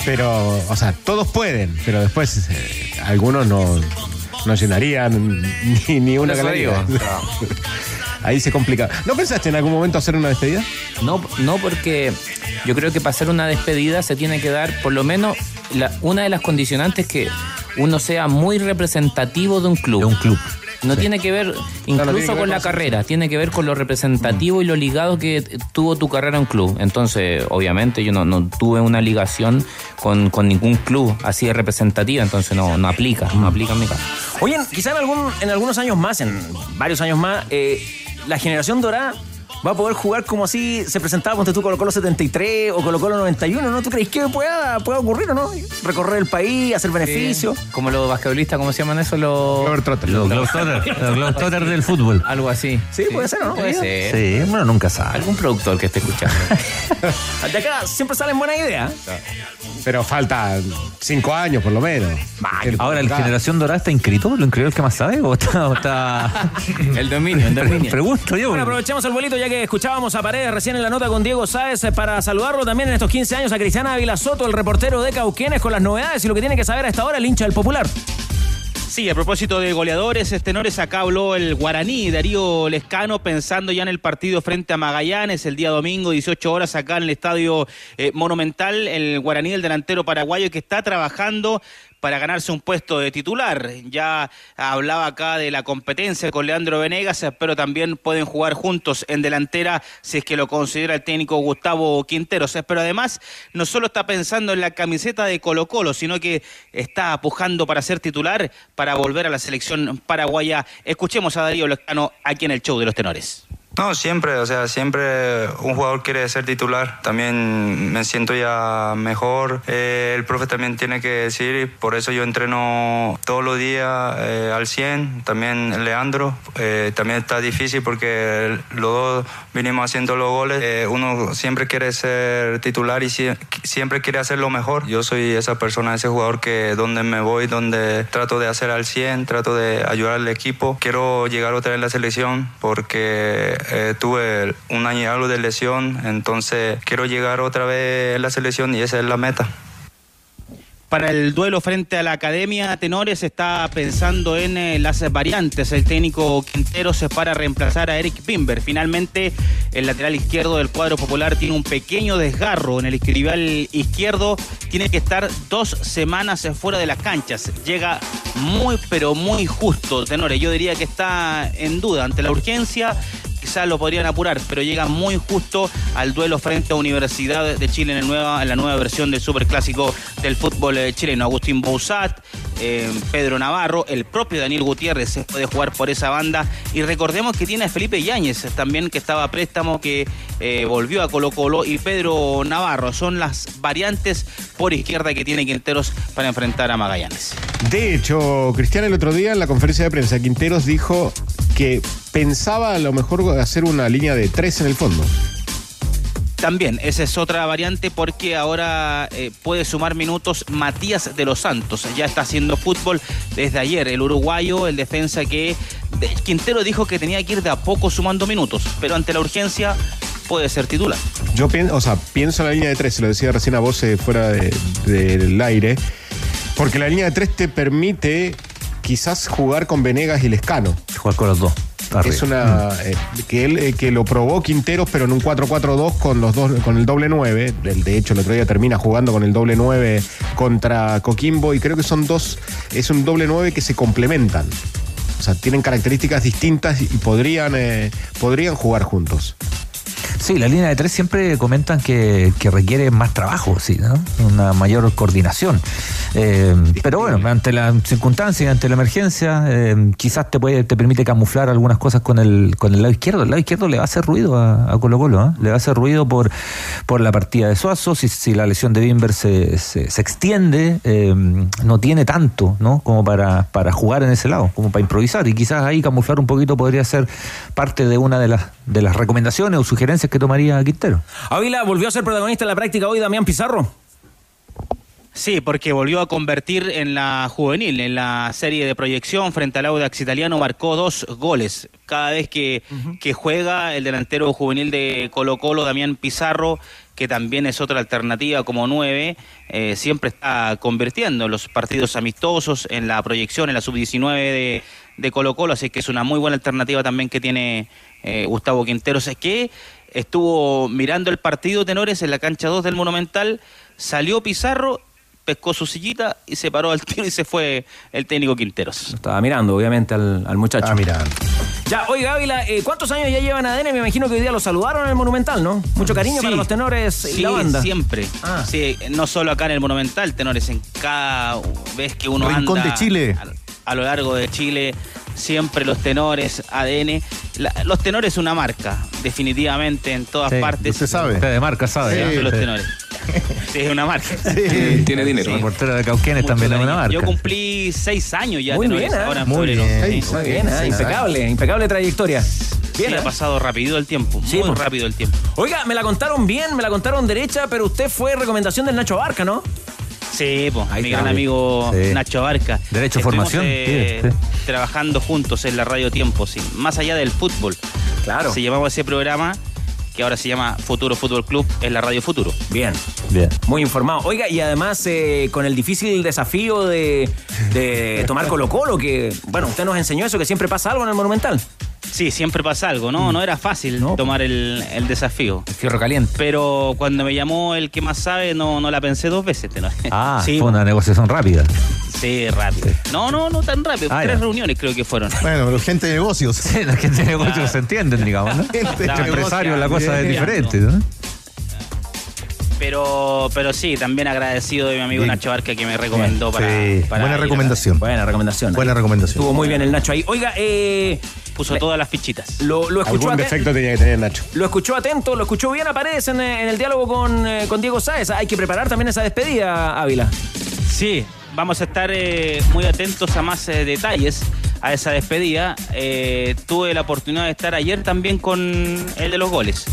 Pero, o sea, todos pueden, pero después eh, algunos no, no llenarían <laughs> ni, ni una eso galería. digo, <laughs> Ahí se complica. ¿No pensaste en algún momento hacer una despedida? No, no porque yo creo que para hacer una despedida se tiene que dar por lo menos la- una de las condicionantes que uno sea muy representativo de un club. De un club. No tiene que ver incluso tiene que ver con la eso. carrera, tiene que ver con lo representativo y lo ligado que tuvo tu carrera en club. Entonces, obviamente, yo no, no tuve una ligación con, con ningún club así de representativa, entonces no, no aplica, no aplica en mi caso. Oye, quizá en, algún, en algunos años más, en varios años más, eh, la generación dorada va a poder jugar como así se presentaba ponte tú Colo Colo 73 o Colo Colo 91, ¿no? ¿Tú crees que pueda, pueda ocurrir o no? Recorrer el país, hacer beneficios. Como los basquetbolistas, ¿cómo se llaman eso? Los Globetrotter. Los del fútbol. Algo así. Sí, puede ser, ¿o no? Puede ser. Sí, uno nunca sabe. Algún productor que esté escuchando. <laughs> De acá siempre salen buenas ideas. Pero falta cinco años por lo menos. Ahora, ¿el Generación Dorada está inscrito? ¿Lo inscribió el que más sabe? ¿O está.? o está... <laughs> el dominio, el dominio. Pregunto yo. Bueno, aprovechemos el vuelito ya que escuchábamos a Paredes recién en la nota con Diego Sáez eh, para saludarlo también en estos 15 años a Cristiana Ávila Soto, el reportero de Cauquenes, con las novedades y lo que tiene que saber a esta hora el hincha del Popular. Sí, a propósito de goleadores, Tenores, acá habló el guaraní Darío Lescano pensando ya en el partido frente a Magallanes el día domingo, 18 horas acá en el estadio eh, Monumental, el guaraní del delantero paraguayo que está trabajando para ganarse un puesto de titular. Ya hablaba acá de la competencia con Leandro Venegas, pero también pueden jugar juntos en delantera si es que lo considera el técnico Gustavo Quinteros. Pero además no solo está pensando en la camiseta de Colo Colo, sino que está pujando para ser titular, para volver a la selección paraguaya. Escuchemos a Darío Lescano aquí en el show de los tenores. No, siempre, o sea, siempre un jugador quiere ser titular. También me siento ya mejor. Eh, el profe también tiene que decir, por eso yo entreno todos los días eh, al 100. También Leandro, eh, también está difícil porque los dos vinimos haciendo los goles. Eh, uno siempre quiere ser titular y sie- siempre quiere hacer lo mejor. Yo soy esa persona, ese jugador que donde me voy, donde trato de hacer al 100, trato de ayudar al equipo. Quiero llegar otra vez a la selección porque eh, tuve un año y algo de lesión, entonces quiero llegar otra vez a la selección y esa es la meta. Para el duelo frente a la Academia Tenores está pensando en eh, las variantes. El técnico Quintero se para reemplazar a Eric Pimber. Finalmente, el lateral izquierdo del cuadro popular tiene un pequeño desgarro en el isquiotibial izquierdo. Tiene que estar dos semanas fuera de las canchas. Llega muy, pero muy justo, Tenores. Yo diría que está en duda ante la urgencia quizás lo podrían apurar, pero llega muy justo al duelo frente a Universidad de Chile en, nueva, la nueva versión del superclásico del fútbol eh, chileno. Agustín Bouzat, eh, Pedro Navarro, el propio Daniel Gutiérrez se puede jugar por esa banda y recordemos que tiene a Felipe Yáñez también que estaba a préstamo, que eh, volvió a Colo Colo y Pedro Navarro son las variantes por izquierda que tiene Quinteros para enfrentar a Magallanes. De hecho, Cristian el otro día en la conferencia de prensa, Quinteros dijo que pensaba a lo mejor hacer una línea de tres en el fondo. También, esa es otra variante porque ahora eh, puede sumar minutos Matías de los Santos. Ya está haciendo fútbol desde ayer. El uruguayo, el defensa que Quintero dijo que tenía que ir de a poco sumando minutos, pero ante la urgencia puede ser titular. Yo pienso, o sea, pienso en la línea de tres, se lo decía recién a vos eh, fuera de- del aire, porque la línea de tres te permite quizás jugar con Venegas y Lescano. Jugar con los dos. Es una eh, que él eh, que lo probó Quinteros, pero en un 4-4-2 con los dos, con el doble 9. El- De hecho, el otro día termina jugando con el doble 9 contra Coquimbo, y creo que son dos, es un doble 9 que se complementan. O sea, tienen características distintas y podrían, eh, podrían jugar juntos. Sí, la línea de tres siempre comentan que, que requiere más trabajo, sí. Una mayor coordinación. Eh, pero bueno, ante la circunstancia, ante la emergencia, eh, quizás te puede, te permite camuflar algunas cosas con el, con el lado izquierdo. El lado izquierdo le va a hacer ruido a, a Colo Colo, ¿eh? le va a hacer ruido por, por la partida de Suazo, si, si la lesión de Bimber se, se, se extiende, no tiene tanto, ¿no? Como para, para jugar en ese lado, como para improvisar. Y quizás ahí camuflar un poquito podría ser parte de una de las, de las recomendaciones o sugerencias que tomaría Quintero. Ávila volvió a ser protagonista en la práctica hoy Damián Pizarro. Sí, porque volvió a convertir en la juvenil, en la serie de proyección frente al Audax italiano, marcó dos goles. Cada vez que, que juega el delantero juvenil de Colo Colo, Damián Pizarro, que también es otra alternativa como nueve, eh, siempre está convirtiendo en los partidos amistosos, en la proyección, en la sub-19 de, de Colo Colo, así que es una muy buena alternativa también que tiene eh, Gustavo Quinteros, es que estuvo mirando el partido Tenores en la cancha 2 del Monumental, salió Pizarro pescó su sillita y se paró al <laughs> tiro y se fue el técnico Quinteros. Estaba mirando, obviamente, al, al muchacho. Ah, mirando. Ya, oiga, Ávila, eh, ¿cuántos años ya llevan ADN? Me imagino que hoy día lo saludaron en el Monumental, ¿no? Mucho cariño Sí. para los tenores y la banda. siempre. Ah. Sí, no solo acá en el Monumental, tenores, en cada vez que uno Rincón anda de Chile. A, a lo largo de Chile, siempre los tenores, ADN. La- los tenores una marca, definitivamente, en todas Sí, partes. usted sabe. Usted de marca sabe. Siempre ¿no? los Sí. tenores. Sí, <laughs> es una marca. Tiene dinero. El portero de Cauquenes Mucho también es una marca. Yo cumplí seis años ya Muy tenores bien, ¿eh? ahora en Muy febrero. bien. Sí. Muy bien, ah, impecable, impecable trayectoria. Bien, ha ¿eh? pasado rápido el tiempo, Sí, muy pues. rápido el tiempo. Oiga, me la contaron bien, me la contaron derecha, pero usted fue recomendación del Nacho Barca, ¿no? Sí, pues, mi está. gran amigo Sí. Nacho Barca. Derecho a formación, eh, sí, sí. Trabajando juntos en la Radio Tiempo, sí. Más allá del fútbol. Claro. Se llamaba ese programa, que ahora se llama Futuro Fútbol Club, en la Radio Futuro. Bien. Bien. Muy informado. Oiga, y además eh, con el difícil desafío de, de tomar Colo Colo, que, bueno, usted nos enseñó eso, que siempre pasa algo en el Monumental. Sí, siempre pasa algo, ¿no? No era fácil No. tomar el, el desafío. Fierro caliente. Pero cuando me llamó el que más sabe, no, no la pensé dos veces. ¿no? Ah, <laughs> sí, fue una negociación rápida. sí, rápido. No, no, no tan rápido. Ah, Tres ya. reuniones creo que fueron. Bueno, pero gente de negocios. Sí, la gente de negocios se entienden, digamos, ¿no? Gente Claro, empresarios la cosa es diferente, ¿no? Pero, pero sí, también agradecido de mi amigo Bien. Nacho Barca que me recomendó para, Sí, para buena ir recomendación. Buena recomendación. Buena recomendación. Estuvo muy bien el Nacho ahí. Oiga, eh, Puso todas las fichitas. lo, lo escuchó Algún defecto tenía que tener Nacho. Lo escuchó atento, lo escuchó bien a Paredes en, en el diálogo con, eh, con Diego Sáez. Hay que preparar también esa despedida, Ávila. Sí, vamos a estar eh, muy atentos a más eh, detalles a esa despedida. Eh, tuve la oportunidad de estar ayer también con el de los goles,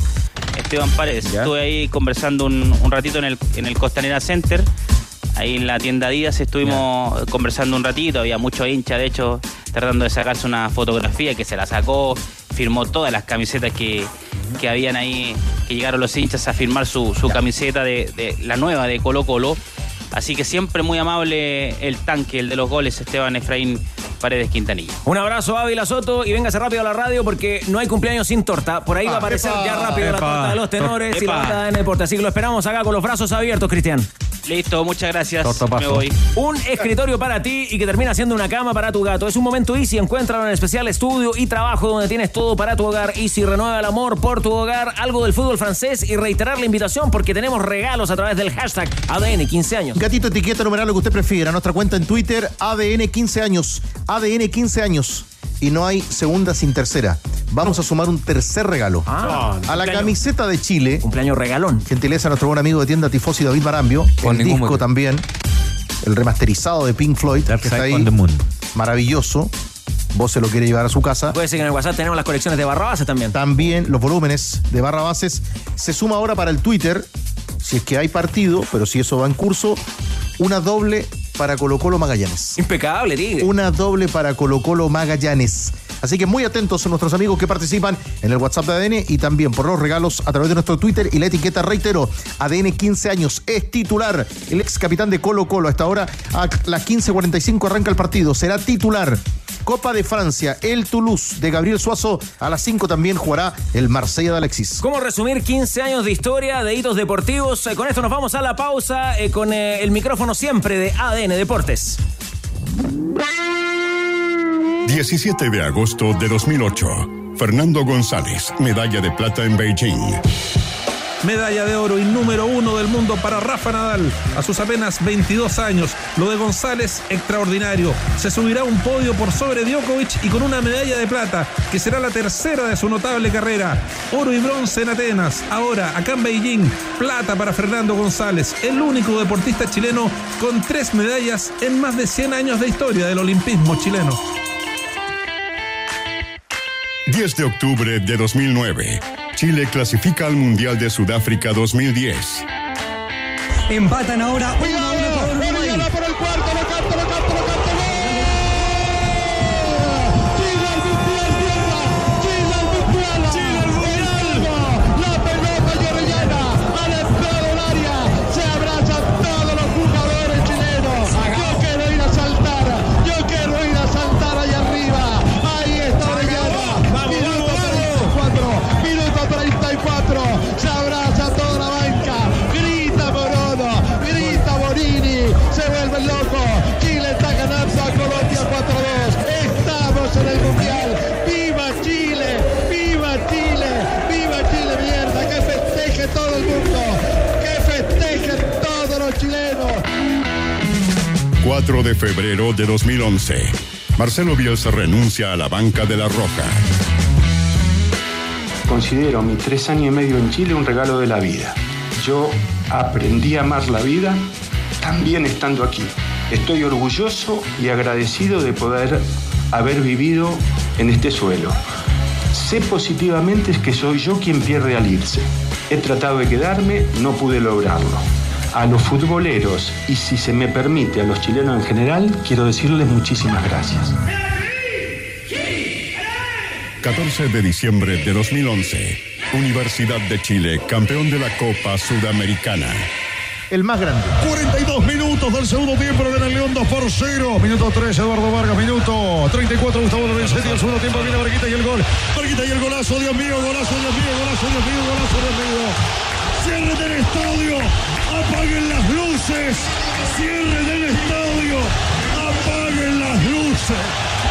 Esteban Paredes. Ya. Estuve ahí conversando un, un ratito en el, en el Costanera Center. Ahí en la tienda Díaz estuvimos conversando un ratito, había mucho hincha, de hecho, tratando de sacarse una fotografía que se la sacó, firmó todas las camisetas que, que habían ahí, que llegaron los hinchas a firmar su, su camiseta de, de la nueva de Colo Colo. Así que siempre muy amable el tanque, el de los goles, Esteban Efraín Paredes Quintanilla. Un abrazo, Ávila Soto, y véngase rápido a la radio porque no hay cumpleaños sin torta. Por ahí va a aparecer epa, ya rápido la torta de los tenores y la torta de Deporte. Así que lo esperamos acá con los brazos abiertos, Cristian. Listo, muchas gracias. Me voy. Un escritorio para ti y que termina siendo una cama para tu gato. Es un momento Easy. Encuéntralo en el especial estudio y trabajo donde tienes todo para tu hogar. Easy renueva el amor por tu hogar. Algo del fútbol francés y reiterar la invitación porque tenemos regalos a través del hashtag ADN 15 años. Gatito, etiqueta, numeral, lo que usted prefiera. Nuestra cuenta en Twitter, ADN 15 años. ADN 15 años. Y no hay segunda sin tercera. Vamos a sumar un tercer regalo. Ah, a la cumpleaños. camiseta de Chile. Cumpleaños regalón. Gentileza a nuestro buen amigo de tienda Tifosi David Marambio. Con el disco motivo. también. El remasterizado de Pink Floyd. que está ahí. on the Moon. Maravilloso. Vos se lo quiere llevar a su casa. Puede ser que en el WhatsApp tenemos las colecciones de Barrabás también. También los volúmenes de barra bases. Se suma ahora para el Twitter, si es que hay partido, pero si eso va en curso, una doble para Colo Colo Magallanes. Impecable, Tigre. Una doble para Colo Colo Magallanes. Así que muy atentos a nuestros amigos que participan en el WhatsApp de ADN y también por los regalos a través de nuestro Twitter y la etiqueta, reitero, ADN 15 años, es titular. El ex capitán de Colo Colo a esta hora, a las 15.45 arranca el partido, será titular. Copa de Francia, el Toulouse de Gabriel Suazo, a las 5 también jugará el Marsella de Alexis. ¿Cómo resumir 15 años de historia de hitos deportivos? Eh, con esto nos vamos a la pausa eh, con eh, el micrófono siempre de ADN Deportes. 17 de agosto de 2008. Fernando González, medalla de plata en Beijing. Medalla de oro y número uno del mundo para Rafa Nadal a sus apenas 22 años. Lo de González, extraordinario. Se subirá un podio por sobre Djokovic y con una medalla de plata, que será la tercera de su notable carrera. Oro y bronce en Atenas. Ahora, acá en Beijing, plata para Fernando González, el único deportista chileno con tres medallas en más de 100 años de historia del olimpismo chileno. 10 de octubre de 2009. Chile clasifica al Mundial de Sudáfrica 2010. Empatan ahora 1 4 de febrero de 2011. Marcelo Bielsa renuncia a la banca de la Roja. Considero mis tres años y medio en Chile un regalo de la vida. Yo aprendí a amar la vida también estando aquí. Estoy orgulloso y agradecido de poder haber vivido en este suelo. Sé positivamente que soy yo quien pierde al irse. He tratado de quedarme, no pude lograrlo. A los futboleros y si se me permite a los chilenos en general, quiero decirles muchísimas gracias. 14 de diciembre de 2011. Universidad de Chile, campeón de la Copa Sudamericana. El más grande. 42 minutos del segundo tiempo de el León 2 por 0. Minuto 3, Eduardo Vargas. Minuto 34, Gustavo Lorenzetti. El segundo tiempo viene Barquita y el gol. Barquita y el golazo, Dios mío, golazo, Dios mío, golazo, Dios mío, golazo, Dios mío. Cierre del estadio. Apaguen las luces. Cierre del estadio. Apaguen las luces.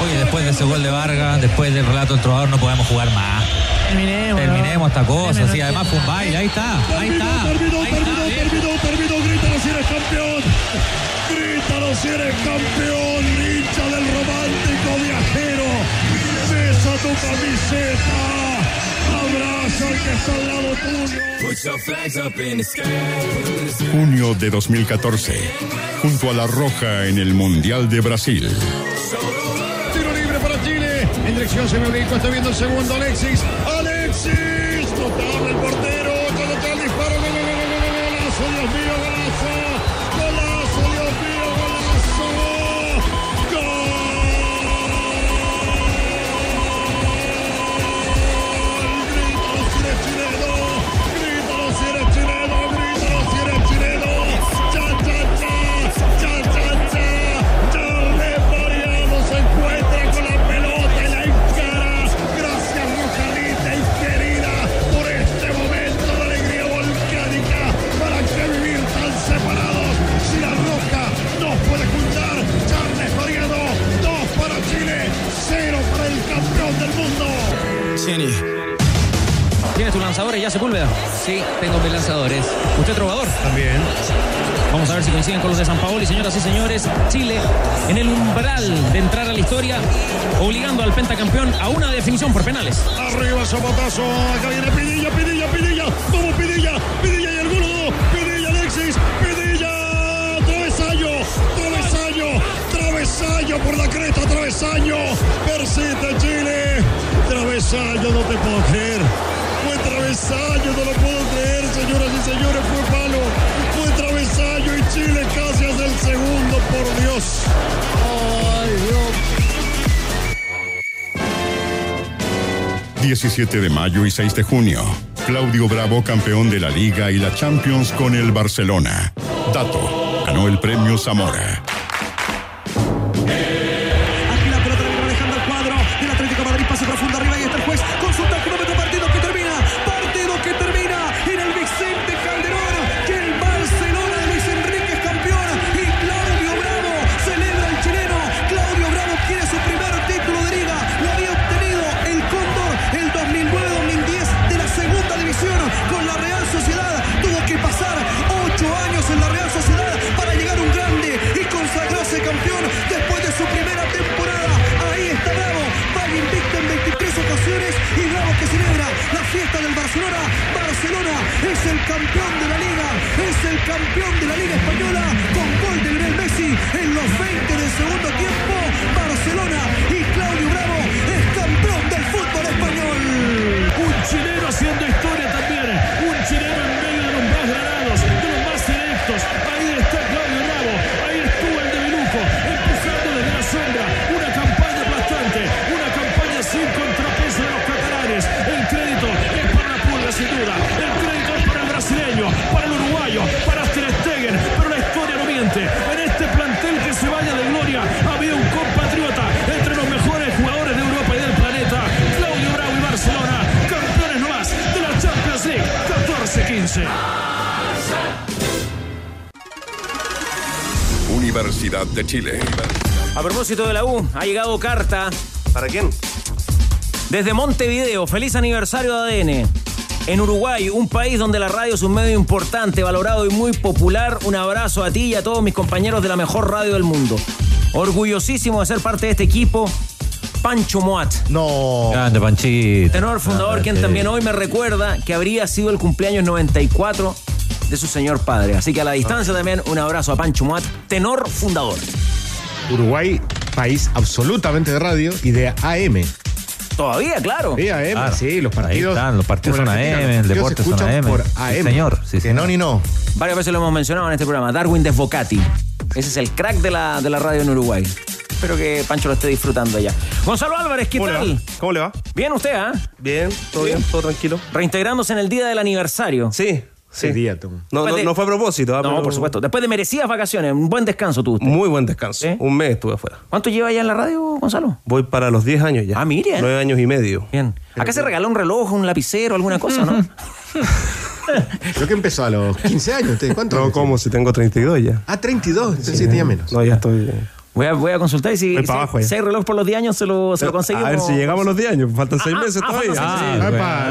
Oye, después de ese gol de Vargas, después del relato del trovador, no podemos jugar más. Terminemos. Terminemos esta cosa, sí, además fue un baile, ahí está, ahí está. Terminó, terminó, terminó, terminó. Grítalo si eres campeón. Grítalo si eres campeón. Hincha del romántico viajero. Besa tu camiseta. Junio de 2014. Junto a la Roja en el Mundial de Brasil. Tiro libre para Chile. En dirección Semebrico está viendo el segundo Alexis. Alexis. Notable el portero. Lanzadores ya Sepúlveda? Sí, tengo mis lanzadores. ¿Usted trovador? También. Vamos a ver si coinciden con los de San Paolo y señoras y señores, Chile en el umbral de entrar a la historia, obligando al pentacampeón a una definición por penales. Arriba Zapatazo. Acá viene Pidilla, Pidilla, Pidilla. Vamos Pidilla, Pidilla y el gol. Pidilla, Alexis, Pidilla. Travesaño, travesaño, travesaño por la cresta, travesaño. Persiste Chile. Travesaño, no te puedo creer. Fue travesaño, no lo puedo creer, señoras y señores. Fue palo. Fue travesaño y Chile casi hace el segundo, por Dios. Ay, Dios. 17 de mayo y 6 de junio. Claudio Bravo, campeón de la Liga y la Champions con el Barcelona. Dato, ganó el premio Zamora. Chile. A propósito de la U, ha llegado carta. ¿Para quién? Desde Montevideo, feliz aniversario de ADN. En Uruguay, un país donde la radio es un medio importante, valorado y muy popular, un abrazo a ti y a todos mis compañeros de la mejor radio del mundo. Orgullosísimo de ser parte de este equipo, Pancho Moat. No. Grande, Panchito. Tenor fundador, Grande. quien también hoy me recuerda que habría sido el cumpleaños 94 de su señor padre. Así que a la distancia también un abrazo a Pancho Moat, tenor fundador. Uruguay, país absolutamente de radio y de AM. Todavía, claro. Sí, AM, Claro. sí, los partidos. Ahí están, los partidos son AM, el deporte son AM. Por Sí, AM. señor. Sí, Que no ni no. Varias veces lo hemos mencionado en este programa. Darwin Desbocati. Ese es el crack de la, de la radio en Uruguay. Espero que Pancho lo esté disfrutando ya. Gonzalo Álvarez, ¿qué ¿Cómo le tal? va? ¿Cómo le va? Bien, usted, ¿ah? Bien, todo bien, todo tranquilo. Reintegrándose en el día del aniversario. Sí, sí. día, tú. No, no, no fue a propósito. ah, No, pero- por supuesto. Después de merecidas vacaciones, un buen descanso usted. Muy buen descanso. Un mes estuve afuera. ¿Cuánto lleva ya en la radio, Gonzalo? Voy para los 10 años ya. Ah, mire. Nueve años y medio. Bien. Acá se regaló un reloj, un lapicero, alguna cosa, ¿no? <laughs> Creo que empezó a los 15 años. ¿Cuánto? No, ¿cómo? Si tengo 32 ya. Ah, 32. Pensé que tenía menos. No, ya estoy. Voy a, voy a consultar y si, si, abajo ya. si hay reloj por los 10 años, se lo, se lo conseguimos. A ver si llegamos a los 10 años. Faltan 6 Ah, meses ah, todavía. Ah,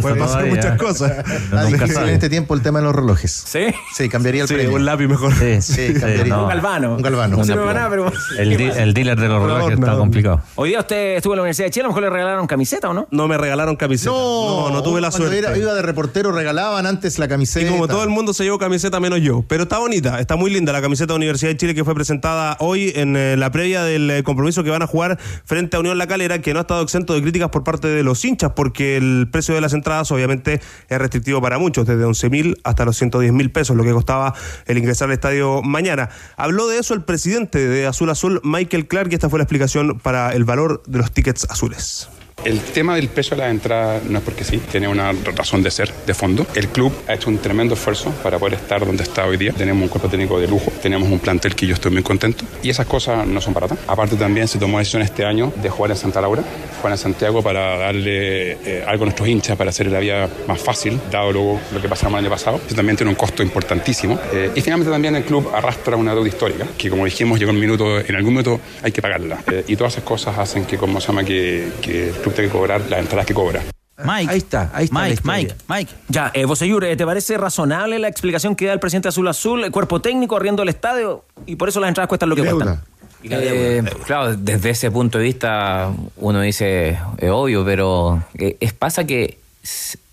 pueden pasar muchas cosas. En este tiempo el tema de los relojes. ¿Sí? Sí, cambiaría el Sí, premio. un lápiz mejor. Sí, Sí, cambiaría. no. Un galvano. Un galvano. No sirve nada, pero... El, di- el dealer de los relojes está complicado. Hoy día usted estuvo en la Universidad de Chile, a lo mejor le regalaron camiseta, ¿o no? No me regalaron camiseta. No, no, tuve la suerte. era- iba de reportero, regalaban antes la camiseta. Y como todo el mundo se llevó camiseta menos yo. Pero está bonita, está muy linda la camiseta de Universidad de Chile que fue presentada hoy en eh, la previa del eh, compromiso que van a jugar frente a Unión La Calera, que no ha estado exento de críticas por parte de los hinchas, porque el precio de las entradas obviamente es restrictivo para muchos, desde 11 mil hasta los 110 mil pesos, lo que costaba el ingresar al estadio mañana. Habló de eso el presidente de Azul Azul, Michael Clark, y esta fue la explicación para el valor de los tickets azules. El tema del precio de la entrada no es porque sí, tiene una razón de ser, de fondo. El club ha hecho un tremendo esfuerzo para poder estar donde está hoy día. Tenemos un cuerpo técnico de lujo, tenemos un plantel que yo estoy muy contento y esas cosas no son baratas. Aparte también se tomó decisión este año de jugar en Santa Laura, jugar en Santiago para darle eh, algo a nuestros hinchas, para hacer la vida más fácil, dado lo, lo que pasamos el año pasado. Eso también tiene un costo importantísimo. Eh, y finalmente también el club arrastra una deuda histórica, que como dijimos, llegó un minuto, en algún minuto hay que pagarla. Eh, y todas esas cosas hacen que, como se llama, que, que el club tenga que cobrar las entradas que cobra. Mike. Ahí está, ahí está. Mike. Mike, Mike. Ya, eh, Boseyur, ¿te parece razonable la explicación que da el presidente Azul Azul, el cuerpo técnico arriendo el estadio y por eso las entradas cuestan lo que cuestan? Eh, claro, desde ese punto de vista uno dice, es obvio, pero eh, es, pasa que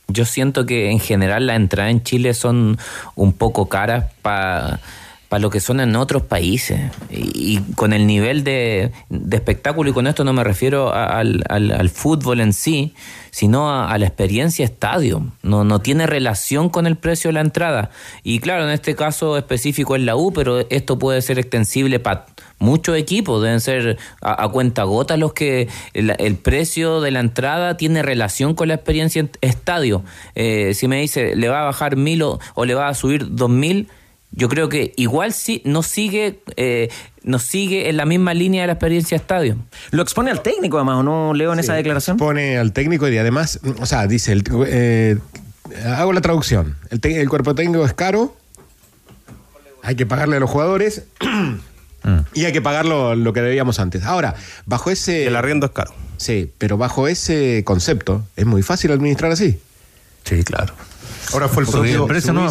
yo siento que en general las entradas en Chile son un poco caras para lo que son en otros países. Y, con el nivel de, de espectáculo, y con esto no me refiero a- al, al- fútbol en sí, sino a, la experiencia estadio. No, no tiene relación con el precio de la entrada. Y claro, en este caso específico es la U, pero esto puede ser extensible para muchos equipos. Deben ser a, cuenta gota los que el, precio de la entrada tiene relación con la experiencia en estadio. Eh, si me dice, le va a bajar mil o, o le va a subir dos mil, yo creo que igual sí no sigue, eh, no sigue en la misma línea de la experiencia estadio. Lo expone al técnico, además, ¿o no leo en esa declaración? Pone al técnico y además, o sea, dice, el- eh, hago la traducción. El, te- el cuerpo técnico es caro, hay que pagarle a los jugadores <clears throat> y hay que pagar lo, lo que debíamos antes. Ahora, bajo ese... El arriendo es caro. Sí, pero bajo ese concepto es muy fácil administrar así. Sí, claro. Ahora fue el propio. precio no,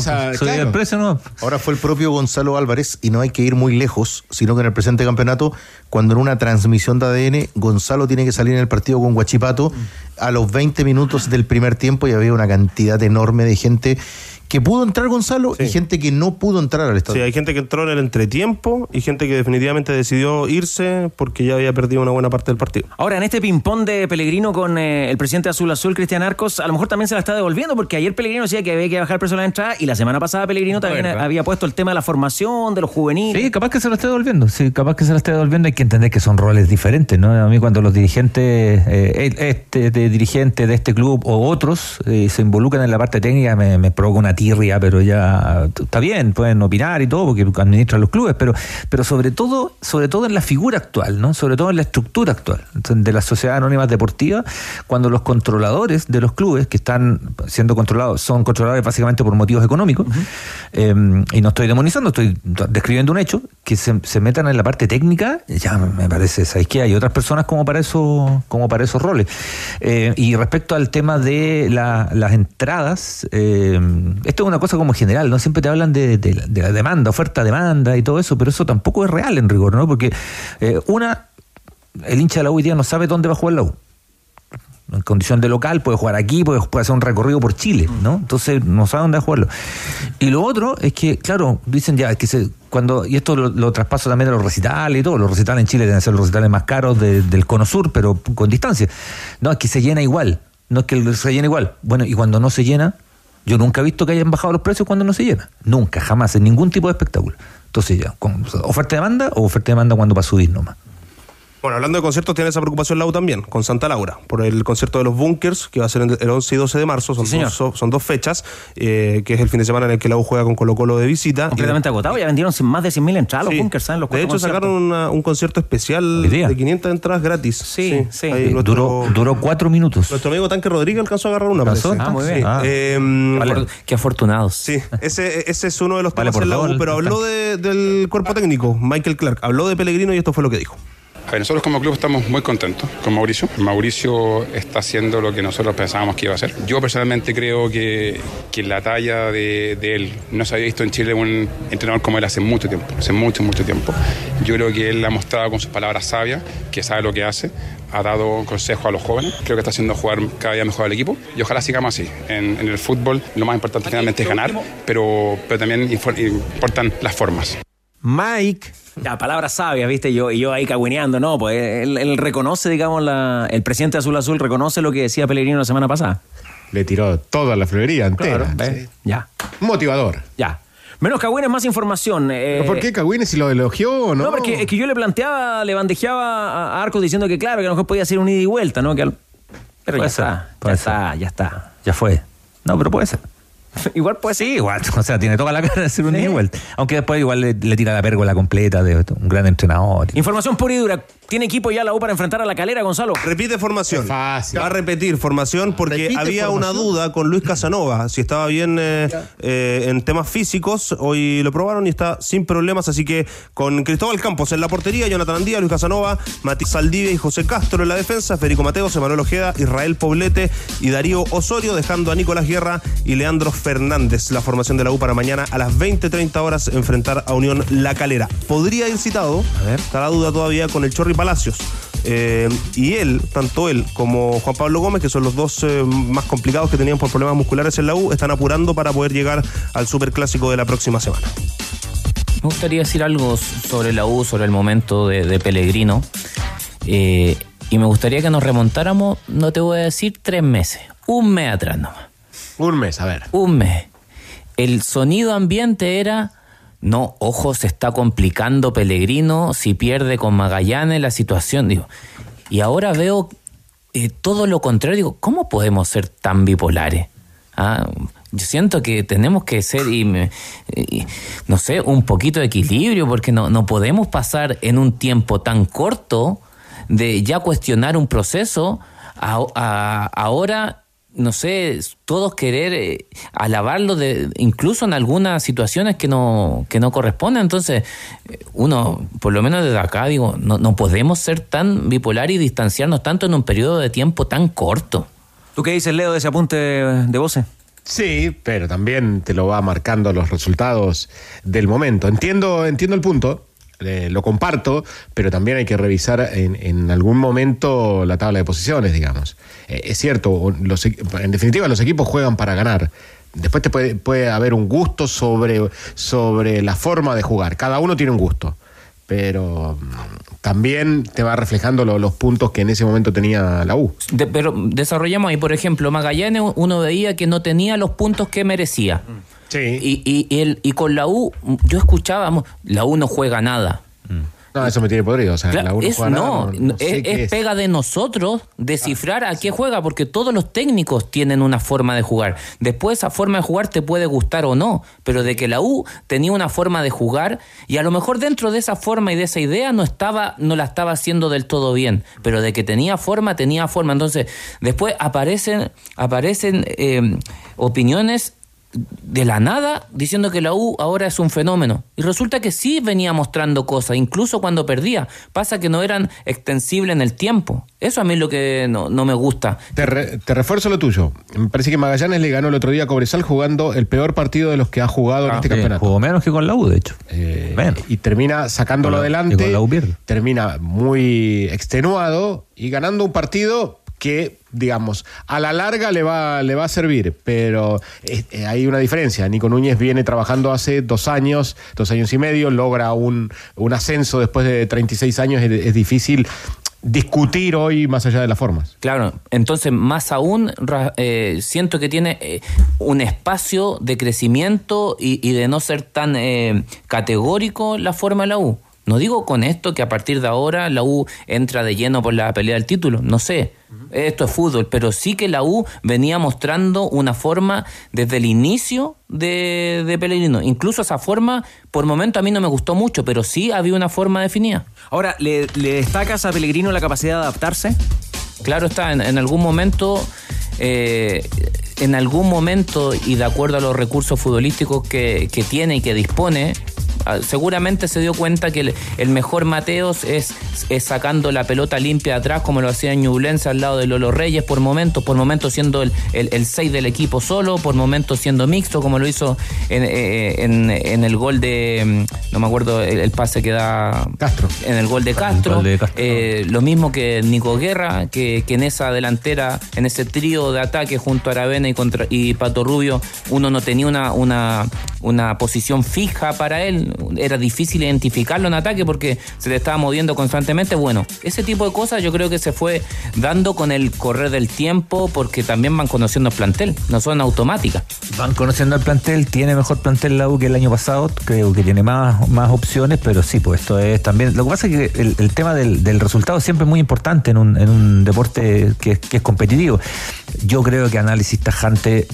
precio no. Ahora fue el propio Gonzalo Álvarez, y no hay que ir muy lejos, sino que en el presente campeonato, cuando en una transmisión de ADN, Gonzalo tiene que salir en el partido con Guachipato a los 20 minutos del primer tiempo y había una cantidad enorme de gente que pudo entrar Gonzalo y gente que no pudo entrar al Sí, estadio. hay gente que entró en el entretiempo y gente que definitivamente decidió irse porque ya había perdido una buena parte del partido. Ahora, en este ping-pong de Pellegrino con eh, el presidente Azul Azul, Cristian Arcos, a lo mejor también se la está devolviendo, porque ayer Pellegrino decía que había que bajar el precio de la entrada y la semana pasada Pellegrino también verdad. había puesto el tema de la formación, de los juveniles. Sí, capaz que se lo esté devolviendo. Sí, capaz que se lo esté devolviendo. Hay que entender que son roles diferentes, ¿no? A mí cuando los dirigentes, eh, este de dirigente de este club o otros eh, se involucran en la parte técnica, me, me provoca una tirria, pero ya está bien, pueden opinar y todo porque administran los clubes, pero, pero sobre todo, sobre todo en la figura actual, ¿no? Sobre todo en la estructura actual de las sociedades anónimas deportivas, cuando los controladores de los clubes que están siendo controlados son controladores básicamente por motivos económicos, eh, y no estoy demonizando, estoy describiendo un hecho, que se, se metan en la parte técnica, ya me parece, ¿sabes qué? Hay otras personas como para eso, como para esos roles. Eh, y respecto al tema de la- las entradas, eh, esto es una cosa como general, ¿no? Siempre te hablan de, de la- de la demanda, oferta, demanda y todo eso, pero eso tampoco es real en rigor, ¿no? Porque eh, una, el hincha de la U hoy día no sabe dónde va a jugar la U en condición de local, puede jugar aquí, puede, puede hacer un recorrido por Chile, ¿no? Entonces no sabe dónde jugarlo. Y lo otro es que, claro, dicen ya que se, cuando, y esto lo, lo traspaso también a los recitales y todo, los recitales en Chile deben ser los recitales más caros de- del cono sur, pero con distancia. No, es que se llena igual, no es que se llena igual. Bueno, y cuando no se llena, yo nunca he visto que hayan bajado los precios cuando no se llena. Nunca, jamás, en ningún tipo de espectáculo. Entonces ya, oferta de demanda o oferta de demanda cuando va a subir nomás. Bueno, hablando de conciertos, tiene esa preocupación Lau también, con Santa Laura, por el concierto de los Bunkers, que va a ser el 11 y 12 de marzo, son, dos, son- son dos fechas, eh, que es el fin de semana en el que la U juega con Colo Colo de visita. Completamente agotado, ya vendieron más de 100.000 entradas los Sí. bunkers, ¿saben? Los de hecho, conciertos. sacaron una- un concierto especial de 500 entradas gratis. Sí, sí. ahí nuestro- duró, duró cuatro minutos. Nuestro amigo Tanque Rodríguez alcanzó a agarrar una. Ah, muy bien. Sí. Ah. Eh, Vale, qué afortunados. Sí, ese, ese es uno de los Vale temas por en la dos U, el- pero habló de- del cuerpo técnico, Michael Clark. Habló de Pellegrino y esto fue lo que dijo. A ver, nosotros como club estamos muy contentos con Mauricio. Mauricio está haciendo lo que nosotros pensábamos que iba a hacer. Yo personalmente creo que, que la talla de, de él no se había visto en Chile un entrenador como él hace mucho tiempo, hace mucho, mucho tiempo. Yo creo que él ha mostrado con sus palabras sabias que sabe lo que hace, ha dado consejos a los jóvenes, creo que está haciendo jugar cada día mejor al equipo y ojalá sigamos así. En, en el fútbol lo más importante generalmente es ganar, pero, pero también importan las formas. Mike. Ya, palabras sabias, ¿viste? Yo, y yo ahí cagüineando, no, pues él, él reconoce, digamos, la, el presidente Azul Azul reconoce lo que decía Pellegrino la semana pasada. Le tiró toda la florería entera. Sí. Ya. Motivador. Ya. Menos cagüines, más información. eh, ¿Pero ¿Por qué Cagüines si lo elogió o no? No, porque es que yo le planteaba, le bandejeaba a Arcos diciendo que claro, que a lo mejor podía ser un ida y vuelta, ¿no? Que al- Pero ya ser, está, ya está, ya está. Ya fue. No, pero puede ser. <laughs> igual puede ser. Sí, igual. <laughs> O sea, tiene toda la cara de ser un vuelta. Aunque después igual le, le tira la pérgola completa de un gran entrenador. Información pura y dura. ¿Tiene equipo ya la U para enfrentar a la calera, Gonzalo? Repite formación. Fácil. Va a repetir formación porque Repite había una duda con Luis Casanova, si estaba bien eh, eh, en temas físicos. Hoy lo probaron y está sin problemas, así que con Cristóbal Campos en la portería, Jonathan Andía, Luis Casanova, Matías Saldivia y José Castro en la defensa, Federico Mateos, Emanuel Ojeda, Israel Poblete y Darío Osorio, dejando a Nicolás Guerra y Leandro Fernández. La formación de la U para mañana a las 20-30 horas enfrentar a Unión La Calera. Podría ir citado, está la duda todavía, con el Chorri Palacios. Eh, y él, tanto él como Juan Pablo Gómez, que son los dos eh, más complicados que tenían por problemas musculares en la U, están apurando para poder llegar al superclásico de la próxima semana. Me gustaría decir algo sobre la U, sobre el momento de, de Pellegrino. Eh, y me gustaría que nos remontáramos, no te voy a decir tres meses, un mes atrás nomás. Un mes, a ver. Un mes. El sonido ambiente era, no, ojo, se está complicando Pellegrino, si pierde con Magallanes la situación, digo. Y ahora veo eh, todo lo contrario, digo, ¿cómo podemos ser tan bipolares? Ah, yo siento que tenemos que ser, y, no sé, un poquito de equilibrio, porque no, no podemos pasar en un tiempo tan corto de ya cuestionar un proceso a- ahora no sé, todos querer eh, alabarlo de, incluso en algunas situaciones que no, que no corresponden. Entonces, eh, uno, por lo menos desde acá, digo, no, no podemos ser tan bipolar y distanciarnos tanto en un periodo de tiempo tan corto. ¿Tú qué dices, Leo, de ese apunte de voce? Sí, pero también te lo va marcando los resultados del momento. Entiendo, entiendo el punto, eh, lo comparto, pero también hay que revisar en, en algún momento la tabla de posiciones, digamos. Eh, es cierto, los en definitiva los equipos juegan para ganar. Después te puede, puede haber un gusto sobre, sobre la forma de jugar. Cada uno tiene un gusto. Pero mm, también te va reflejando lo- los puntos que en ese momento tenía la U. De- pero desarrollamos ahí, por ejemplo, Magallanes uno veía que no tenía los puntos que merecía. Sí. Y, y, y el- y con la U, yo escuchaba, la U no juega nada. No, eso me tiene podrido. O sea, Claro, la U no es- juega nada, no, no- es, pega de nosotros descifrar a qué juega, porque todos los técnicos tienen una forma de jugar. Después esa forma de jugar te puede gustar o no, pero de que la U tenía una forma de jugar y a lo mejor dentro de esa forma y de esa idea no estaba, no la estaba haciendo del todo bien, pero de que tenía forma, tenía forma. Entonces, después aparecen, aparecen eh, opiniones de la nada diciendo que la U ahora es un fenómeno. Y resulta que sí venía mostrando cosas, incluso cuando perdía. Pasa que no eran extensibles en el tiempo. Eso a mí es lo que no, no me gusta. Te, re- te refuerzo lo tuyo. Me parece que Magallanes le ganó el otro día a Cobresal jugando el peor partido de los que ha jugado en este Sí, campeonato. Jugó menos que con la U, de hecho. Eh, y termina sacándolo Con la- y adelante. con la U pierde. Termina muy extenuado y ganando un partido que, digamos, a la larga le va, le va a servir, pero eh, eh, hay una diferencia. Nico Núñez viene trabajando hace dos años, dos años y medio, logra un, un ascenso después de 36 años, es, difícil discutir hoy más allá de las formas. Claro, entonces más aún eh, siento que tiene un espacio de crecimiento y, y de no ser tan eh, categórico la forma de la U. No digo con esto que a partir de ahora la U entra de lleno por la pelea del título, no sé. Esto es fútbol, pero sí que la U venía mostrando una forma desde el inicio de, de Pellegrino. Incluso esa forma, por momento a mí no me gustó mucho, pero sí había una forma definida. Ahora, ¿le, le destacas a Pellegrino la capacidad de adaptarse? Claro está, en, en algún momento, eh, en algún momento y de acuerdo a los recursos futbolísticos que, que tiene y que dispone, seguramente se dio cuenta que el, el mejor Mateos es, es sacando la pelota limpia de atrás, como lo hacía en Ñublense al lado de Lolo Reyes, por momentos, por momentos siendo el, el, el 6 del equipo solo, por momentos siendo mixto, como lo hizo en, eh, en- en el gol de, mm, no me acuerdo el, el pase que da Castro. en el gol de Castro. gol de Castro. Eh, lo mismo que Nico Guerra, que, que en esa delantera, en ese trío de ataque junto a Aravena y, contra, y Pato Rubio, uno no tenía una, una, una posición fija para él. Era difícil identificarlo en ataque porque se le estaba moviendo constantemente. Bueno, ese tipo de cosas yo creo que se fue dando con el correr del tiempo porque también van conociendo el plantel, no son automáticas. Van conociendo al plantel, tiene mejor plantel la U que el año pasado, creo que tiene más, más opciones, pero sí, pues esto es también. Lo que pasa es que el, el tema del, del resultado siempre es muy importante en un, en un deporte que es competitivo. Yo creo que análisis tajante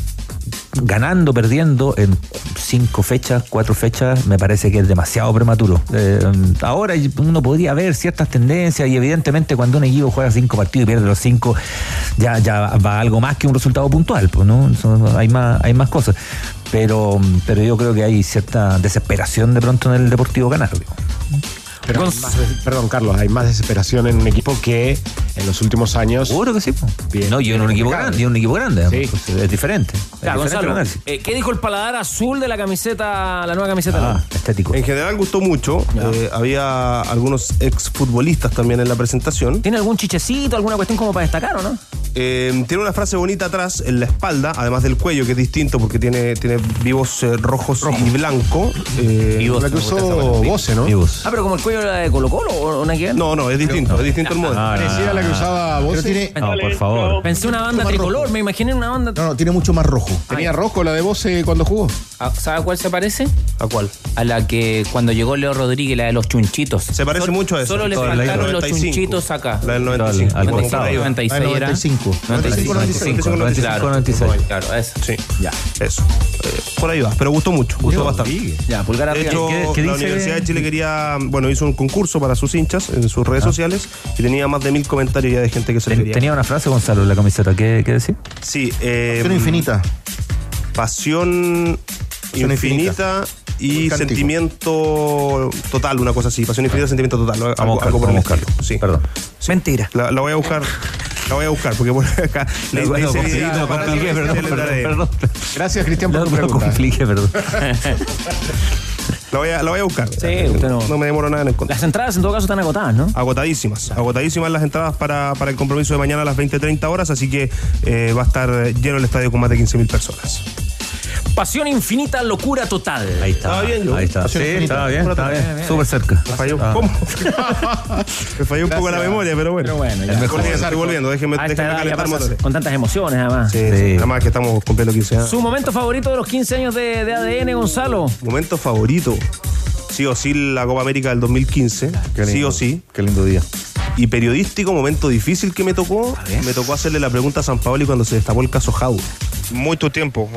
ganando, perdiendo en cinco fechas, cuatro fechas, me parece que es demasiado prematuro. Eh, ahora uno podría ver ciertas tendencias y evidentemente cuando un equipo juega cinco partidos y pierde los cinco, ya, ya va algo más que un resultado puntual, pues, ¿no? Hay más, hay más cosas. Pero, pero yo creo que hay cierta desesperación de pronto en el Deportivo Canario. Pero hay más des- perdón, Carlos, hay más desesperación en un equipo que en los últimos años. Seguro que sí. No, yo en un equipo grande, yo en un equipo grande. Sí. pues, es diferente. Es Claro, diferente Gonzalo, eh, ¿qué dijo el paladar azul de la camiseta, la nueva camiseta? Ah, estético. En general gustó mucho. Eh, había algunos exfutbolistas también en la presentación. ¿Tiene algún chichecito, alguna cuestión como para destacar o no? Eh, tiene una frase bonita atrás en la espalda, además del cuello, que es distinto porque tiene, tiene vivos eh, rojos y blanco. Eh, La que usó Bose, ¿no? Ah, pero como el cuello era de Colo Colo o no hay que? No, no, es distinto, es distinto el modelo. Parecía la que usaba tiene, No, por favor. Pensé una banda tricolor, me imaginé una banda. no, no, tiene mucho más rojo. Tenía rojo la de Bose cuando jugó. Ah, ¿Sabe a cuál se parece? ¿A cuál? A la que cuando llegó Leo Rodríguez, la de los chunchitos. Se parece Sol- mucho a esa. Solo le la faltaron los 95. chunchitos acá. La del 95. Al como costado. por ahí va. 96 Ah, era. 95. 95, 95, 95, 96. Claro, eso. Sí, Ya. eso. Eh, por ahí va, pero gustó mucho, gustó bastante. Ya, pulgar De arriba. hecho, ¿Qué- qué la? Universidad de Chile quería, bueno, hizo un concurso para sus hinchas en sus redes sociales y tenía más de mil comentarios ya de gente que se le Ten- tenía una frase, Gonzalo, en la camiseta. ¿Qué, qué decir? Sí, eh, Pasión infinita. pasión Pasión infinita y sentimiento total, una cosa así. Pasión infinita, sentimiento total. Vamos a Algo, buscar, algo por vamos buscarlo. Sí. Perdón. Mentira. La, la voy a buscar. La voy a buscar porque por <laughs> acá le perdón. Gracias, Cristian, por Lo, tu lo pregunta. perdón. <laughs> La voy a, la voy a buscar. Sí, usted no. No me demoro nada en encontrar. Las entradas en todo caso están agotadas, ¿no? Agotadísimas, agotadísimas las entradas para, para el compromiso de mañana a las 20-30 horas, así que eh, va a estar lleno el estadio con más de 15.000 personas. Pasión infinita, locura total. Ahí está. Estaba bien, yo. Ahí está. Sí, Pasión infinita. estaba bien, estaba Bien, bien. Súper cerca. Me falló, Ah. ¿Cómo? <laughs> Me falló un poco la memoria, pero bueno. Pero bueno, ya. Estoy volviendo, estoy edad ya calentar pasas motores. con tantas emociones, además. Sí, sí, Sí. Además que estamos cumpliendo 15 años. Su momento favorito de los 15 años de, de ADN, Gonzalo. Momento favorito. Sí o sí la Copa América del 2015. Qué Sí lindo. o sí. Qué lindo día. Y periodístico, momento difícil que me tocó. Me tocó hacerle la pregunta a San Paoli cuando se destapó el caso Jau. Mucho tiempo.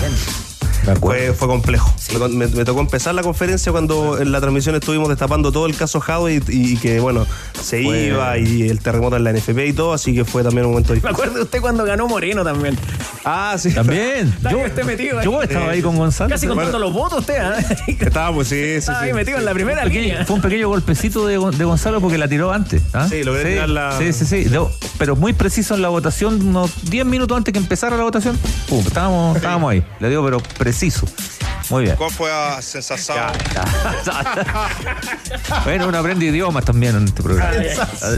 Me acuerdo. Fue, fue complejo. Me, me- me tocó empezar la conferencia cuando en la transmisión estuvimos destapando todo el caso Jado y, y que, bueno, se Fue- iba y el terremoto en la NFP y todo, así que fue también un momento Me difícil. acuerdo de usted cuando ganó Moreno también. Ah, sí. También. Yo, usted metido ahí. yo estaba ahí con Gonzalo. Casi contando Bueno. los votos usted, ¿eh? <laughs> Estábamos, sí, sí, Estaba ahí sí. metido en la primera Pequeño- línea. fue un pequeño golpecito de, Gon- de Gonzalo porque la tiró antes. ¿ah? Sí, logré sí, tirarla- Sí, sí, sí. Pero muy preciso en la votación, unos 10 minutos antes que empezara la votación. Pum, estábamos, estábamos ahí. Le digo, pero preciso. Muy bien. ¿Cuál fue la sensación? <laughs> bueno, uno aprende idiomas también en este programa.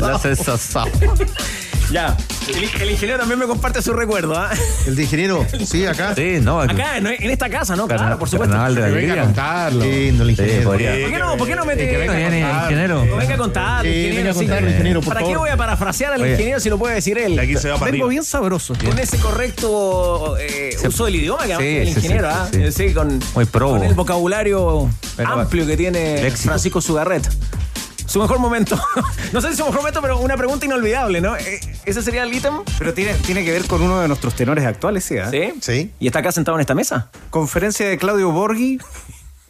La sensación. Ya. El, el ingeniero también me comparte su recuerdo, ¿ah? El de ingeniero, sí, acá. Sí, no. Acá, en, en esta casa, ¿no? Claro, por supuesto. Carnaval de la venga a contarlo. Lindo el Sí, ingeniero. podría. ¿Por qué no, ¿por qué no mete Que venga, viene, ingeniero. No, venga a contar, Sí, ingeniero. venga a sí, contarlo, ingeniero, por ¿Para qué voy a parafrasear al Oye. ingeniero si lo puede decir él? De aquí se va para Vengo bien sabroso. Con ese correcto eh, uso del idioma que Sí, el sí, ingeniero, sí, ¿ah? sí, Eh, sí. Sí, con, Muy con el vocabulario amplio que tiene léxico. Francisco Sugarret. Su mejor momento. <laughs> no sé si su mejor momento, pero una pregunta inolvidable, ¿no? ¿Ese sería el ítem? Pero tiene, tiene que ver con uno de nuestros tenores actuales, ¿sí? ah? ¿Sí? Sí. ¿Y está acá sentado en esta mesa? Conferencia de Claudio Borghi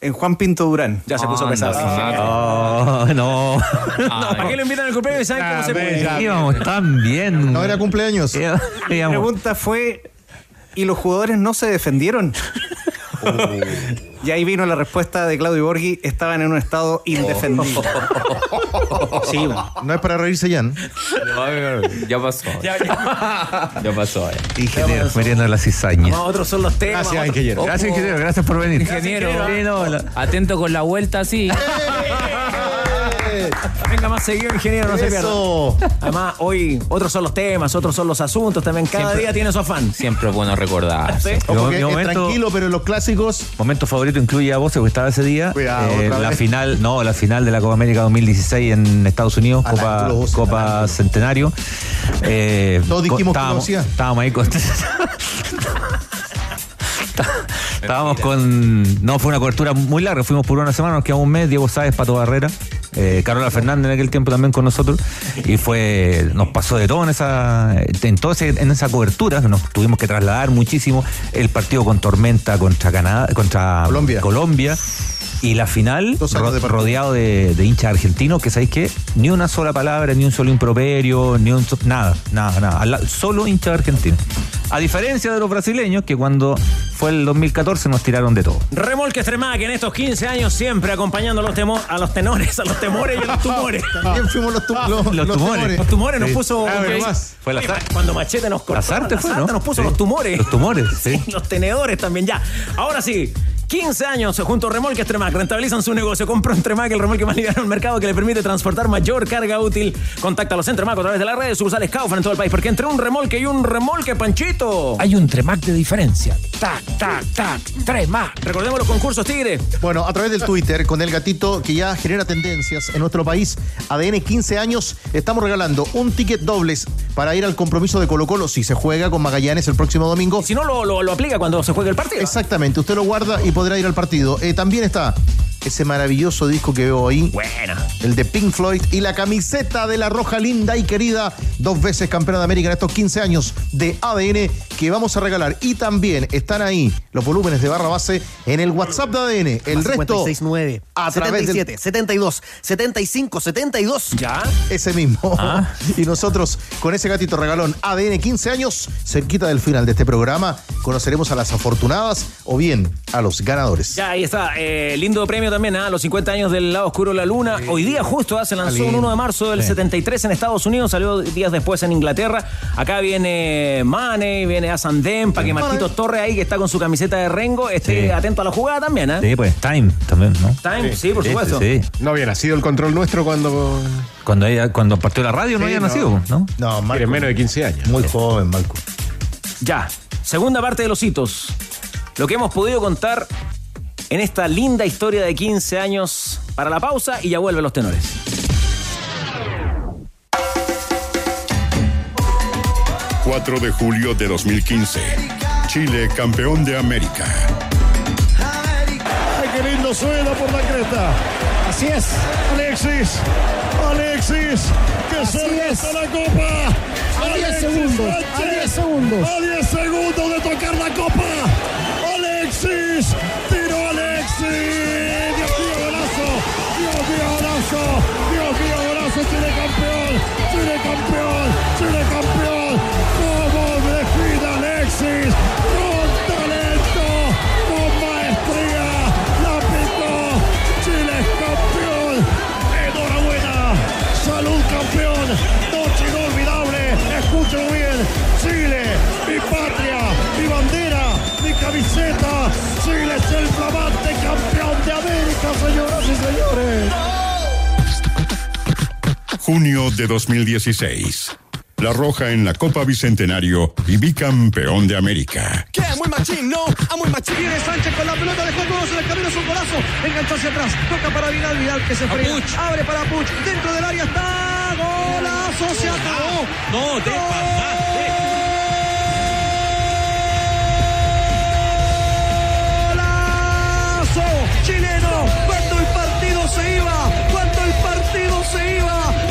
en Juan Pinto Durán. Ya se puso pesado. Oh, no. <laughs> ¿A qué lo invitan al cumpleaños y saben cómo se pone? Íbamos tan bien. No era cumpleaños. Íbamos- pregunta fue, ¿y los jugadores no se defendieron? Y ahí vino la respuesta de Claudio Borghi, estaban en un estado indefendido. <laughs> Sí, bueno. No es para reírse, Jan. Ya pasó. Ya, ya. Ya pasó. ya. Ingeniero, muriendo la cizaña. No, otros son los temas. Gracias, otros- ingeniero. Gracias, ingeniero. Gracias por venir. Ingeniero. No, la- Atento con la vuelta, sí. <laughs> Venga más seguido, ingeniero, no se pierda. Eso. Además, hoy otros son los temas, otros son los asuntos. También cada Siempre. día tiene su afán. Siempre es bueno recordar. ¿Sí? Que es momento- tranquilo, pero en los clásicos. Momento favorito incluye a vos, que estaba ese día. Cuidado, Eh, la vez. final, no, la final de la Copa América 2016 en Estados Unidos, Copa, Centenario. Eh, Todos dijimos que estábamos, conocía. estábamos ahí con. <laughs> Estábamos con. No, fue una cobertura muy larga. Fuimos por una semana, nos quedamos un mes. Diego Sáez, Pato Barrera. eh, Carola Fernández en aquel tiempo también con nosotros, y fue, nos pasó de todo en esa, en, todo ese- en esa cobertura, nos tuvimos que trasladar muchísimo el partido con Tormenta contra Canadá, contra Colombia. Colombia. Y la final, ro- de rodeado de, de hinchas argentinos, que sabéis que ni una sola palabra, ni un solo improperio, ni un so- nada, nada, nada. Solo hinchas argentinos. A diferencia de los brasileños, que cuando fue el 2014 nos tiraron de todo. Remolque Extremac en estos 15 años siempre acompañando a los, temo- a los tenores, a los temores y a los tumores. <laughs> También fuimos los, tu- los- los temores. Los tumores nos puso. Ah, más. Fue la Cuando Machete nos cortó. La Sarte fue, ¿no? nos puso Sí. los tumores. Los tumores, <laughs> sí. los tenedores también, ya. Ahora sí. 15 años junto a Remolque Extremac rentabilizan su negocio. Compra un Tremac, el remolque más liviano del mercado que le permite transportar mayor carga útil. Contáctalos en Tremac a través de las redes sucursales Kaufman en todo el país. Porque entre un remolque y un remolque, Panchito. Hay un Tremac de diferencia. Tac, tac, tac. Tremac. Recordemos los concursos, Tigre. Bueno, a través del Twitter, con el gatito que ya genera tendencias en nuestro país, ADN 15 años, estamos regalando un ticket dobles para ir al compromiso de Colo Colo si se juega con Magallanes el próximo domingo. Si no, lo, lo, lo aplica cuando se juegue el partido. Exactamente, usted lo guarda y podrá ir al partido. Eh, también está ese maravilloso disco que veo ahí. Buena. El de Pink Floyd y la camiseta de la Roja linda y querida, dos veces campeona de América en estos 15 años de ADN que vamos a regalar. Y también están ahí los volúmenes de barra base en el WhatsApp de ADN. El resto 569 a través del 77 72 75 72. Ya. ese mismo. <laughs> Y nosotros, con ese gatito regalón ADN 15 años, cerquita del final de este programa, conoceremos a las afortunadas o bien a los ganadores. Ya, ahí está. Eh, lindo premio también, ¿ah? Los 50 años del lado oscuro de la luna. Hoy día justo se lanzó un 1 de marzo del 73 en Estados Unidos, salió días después en Inglaterra. Acá viene Mane, viene Asan Dempa, que Marquito Torre ahí, que está con su camiseta de Rengo, esté Sí. atento a la jugada también, ¿eh? Sí, pues, Time también, ¿no? Time, sí, por supuesto. Sí, sí. No había nacido el control nuestro cuando. Cuando, ella, cuando partió la radio no Sí, había no. nacido, ¿no? No, Marco, Tiene menos de 15 años. muy joven, Marco. Ya, segunda parte de los hitos. Lo que hemos podido contar en esta linda historia de 15 años para la pausa y ya vuelven los tenores. ...4 de julio de 2015. Chile, campeón de América. Ay, qué lindo suena por la cresta. Así es. Alexis, Alexis, que se Así es. resta la copa. A 10 Alexis segundos, Sánchez, a 10 segundos. A 10 segundos de tocar la copa. Junio de 2016. La Roja en la Copa Bicentenario y bicampeón de América. Que muy machín, no, a muy machín. Viene Sánchez con la pelota, dejó el conoce el camino, es un golazo. Enganchó hacia atrás, toca para Vidal, Vidal que se frena. Abre para Puch, dentro del área está. Golazo, se acabó. No, te Golazo chileno. Cuando el partido se iba, cuando el partido se iba,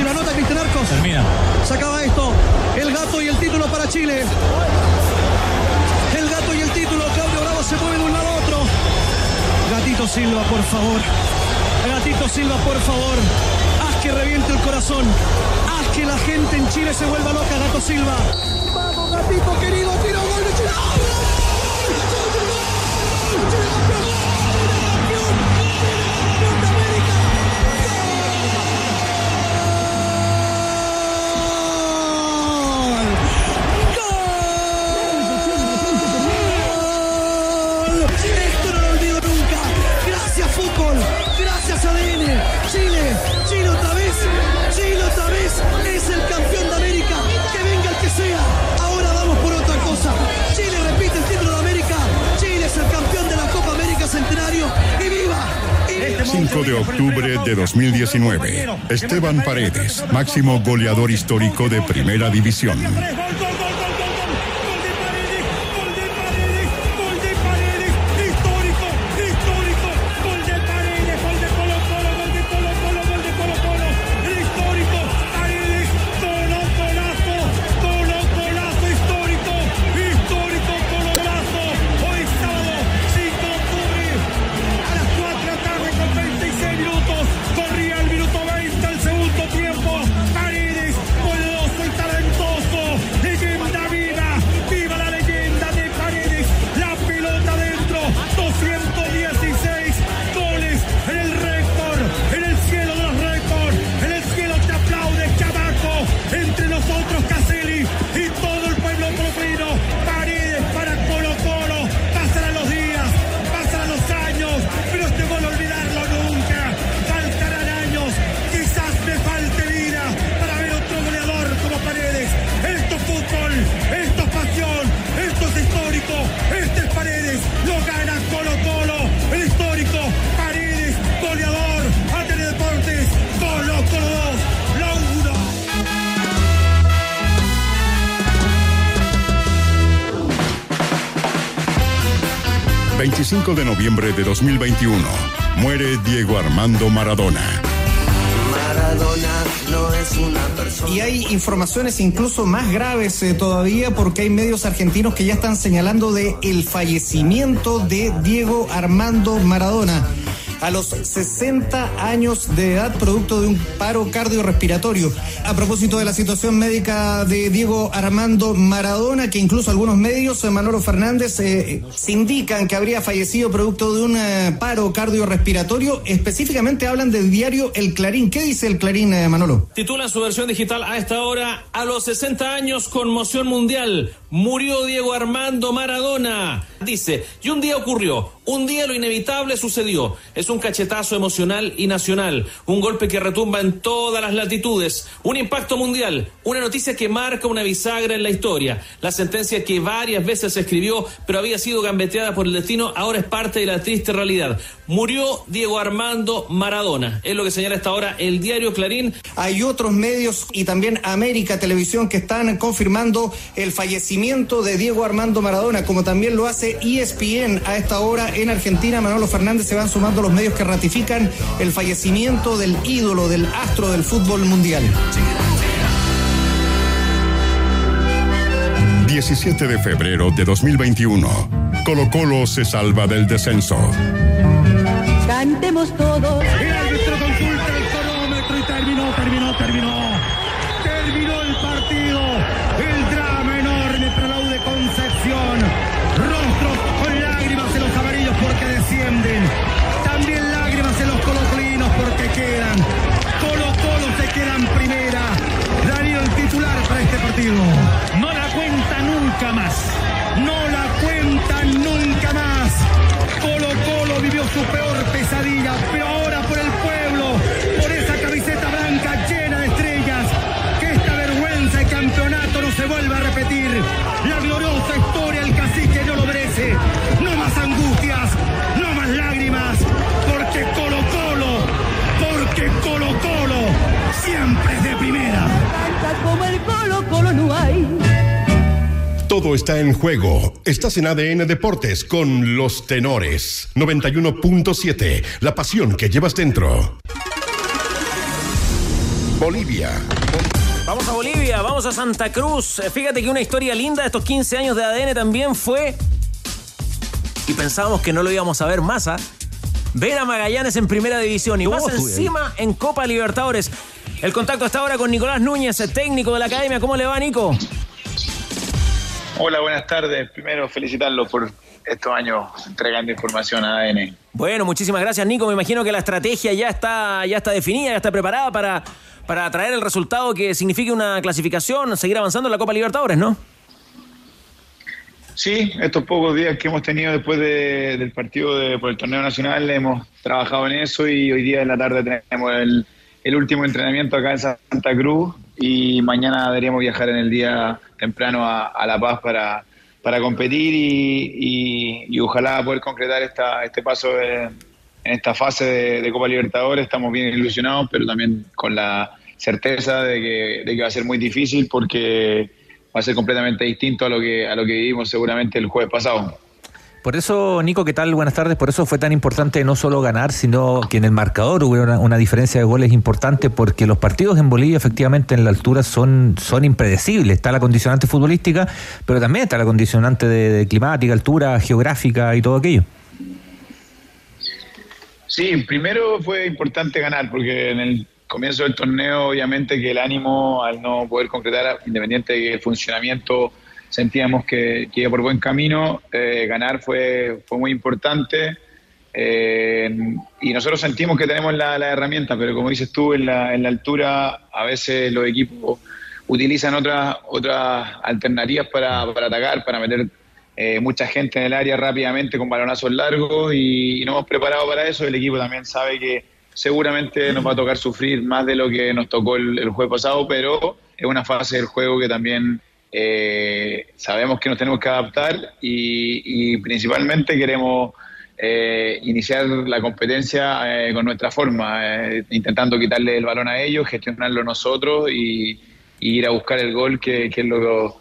Aquí está el gato. Si la nota Cristian Arcos. Termina. Se acaba esto. El gato y el título para Chile. El gato y el título. Claudio Bravo se mueve de un lado a otro. Gatito Silva, por favor. Gatito Silva, por favor. Haz que reviente el corazón. Haz que la gente en Chile se vuelva loca, Gato Silva. Vamos, gatito querido. Tiro gol de Chile. Esto Chile, Chile otra vez, Chile otra vez es el campeón de América, que venga el que sea, ahora vamos por otra cosa. Chile repite el título de América, Chile es el campeón de la Copa América Centenario y viva. Y viva. Este 5 de octubre de 2019. Esteban Paredes, máximo goleador histórico de Primera División 25 de noviembre de 2021. Muere Diego Armando Maradona. Maradona no es una persona. Y hay informaciones incluso más graves eh, todavía porque hay medios argentinos que ya están señalando de el fallecimiento de Diego Armando Maradona a los 60 años de edad producto de un paro cardiorrespiratorio. A propósito de la situación médica de Diego Armando Maradona, que incluso algunos medios, eh, Manolo Fernández, eh, se indican que habría fallecido producto de un eh, paro cardiorrespiratorio, específicamente hablan del diario El Clarín. ¿Qué dice El Clarín, eh, Manolo? Titula su versión digital a esta hora, a los 60 años, conmoción mundial. Murió Diego Armando Maradona. Dice, y un día ocurrió, un día lo inevitable sucedió. Es un cachetazo emocional y nacional, un golpe que retumba en todas las latitudes, un impacto mundial, una noticia que marca una bisagra en la historia. La sentencia que varias veces se escribió, pero había sido gambeteada por el destino, ahora es parte de la triste realidad. Murió Diego Armando Maradona. Es lo que señala hasta ahora el diario Clarín. Hay otros medios y también América Televisión que están confirmando el fallecimiento de Diego Armando Maradona, como también lo hace ESPN a esta hora en Argentina. Manolo Fernández se van sumando los medios que ratifican el fallecimiento del ídolo, del astro del fútbol mundial. 17 de febrero de 2021. Colo Colo se salva del descenso. Cantemos todos. El árbitro consulta el cronómetro y terminó, terminó, terminó. Terminó quedan. Colo Colo se queda en primera. Darío el titular para este partido. No la cuenta nunca más. No la cuenta nunca más. Colo Colo vivió su peor pesadilla, pero Todo está en juego. Estás en ADN Deportes con los tenores. 91.7. La pasión que llevas dentro. Bolivia. Vamos a Bolivia, vamos a Santa Cruz. Eh, Fíjate que una historia linda de estos 15 años de ADN también fue. Y pensábamos que no lo íbamos a ver más, ¿ah? Ver a Magallanes en primera división y ¿Cómo más encima en Copa Libertadores. El contacto hasta ahora con Nicolás Núñez, el técnico de la academia. ¿Cómo le va, Nico? Hola, buenas tardes. Primero, felicitarlos por estos años entregando información a ADN. Bueno, muchísimas gracias, Nico. Me imagino que la estrategia ya está, ya está definida, ya está preparada para, para traer el resultado que signifique una clasificación, seguir avanzando en la Copa Libertadores, ¿no? Sí, estos pocos días que hemos tenido después de- del partido de- por el torneo nacional hemos trabajado en eso y hoy día en la tarde tenemos el, el último entrenamiento acá en Santa Cruz y mañana deberíamos viajar en el día temprano a, a La Paz para, para competir y, y- y ojalá poder concretar esta, este paso de, en esta fase de, de Copa Libertadores, estamos bien ilusionados, pero también con la certeza de que, de que va a ser muy difícil porque va a ser completamente distinto a lo que, a lo que vivimos seguramente el jueves pasado. Por eso, Nico, ¿qué tal? Buenas tardes. Por eso fue tan importante no solo ganar, sino que en el marcador hubiera una, una diferencia de goles importante, porque los partidos en Bolivia, efectivamente, en la altura son, son impredecibles. Está la condicionante futbolística, pero también está la condicionante de, climática, altura, geográfica y todo aquello. Sí, primero fue importante ganar, porque en el comienzo del torneo, obviamente que el ánimo al no poder concretar, independiente de que el funcionamiento sentíamos que, iba por buen camino, eh, ganar fue, fue muy importante. eh, y nosotros sentimos que tenemos la, la herramienta, pero como dices tú, en la, en la altura a veces los equipos utilizan otras otras alternativas para, para atacar, para meter eh, mucha gente en el área rápidamente con balonazos largos y, nos hemos preparado para eso. El equipo también sabe que seguramente nos va a tocar sufrir más de lo que nos tocó el, el jueves pasado, pero es una fase del juego que también eh, sabemos que nos tenemos que adaptar y, principalmente queremos eh, iniciar la competencia eh, con nuestra forma, eh, intentando quitarle el balón a ellos, gestionarlo nosotros y, ir a buscar el gol, que, es lo,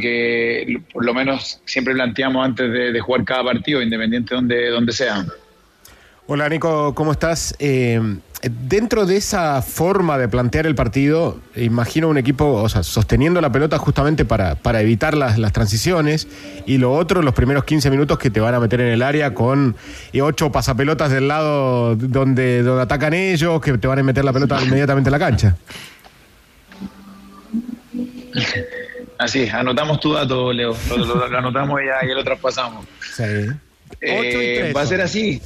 que por lo menos siempre planteamos antes de, de jugar cada partido, independiente de donde, donde sea. Hola Nico, ¿cómo estás? Dentro de esa forma de plantear el partido, imagino un equipo, o sea, sosteniendo la pelota justamente para, para evitar las, las transiciones y lo otro, los primeros 15 minutos que te van a meter en el área con eh, ocho pasapelotas del lado donde, donde atacan ellos, que te van a meter la pelota <laughs> inmediatamente en la cancha. Así, anotamos tu dato, Leo. Lo, lo- lo anotamos y ya, ya lo traspasamos. Sí. Eh, va a ser así.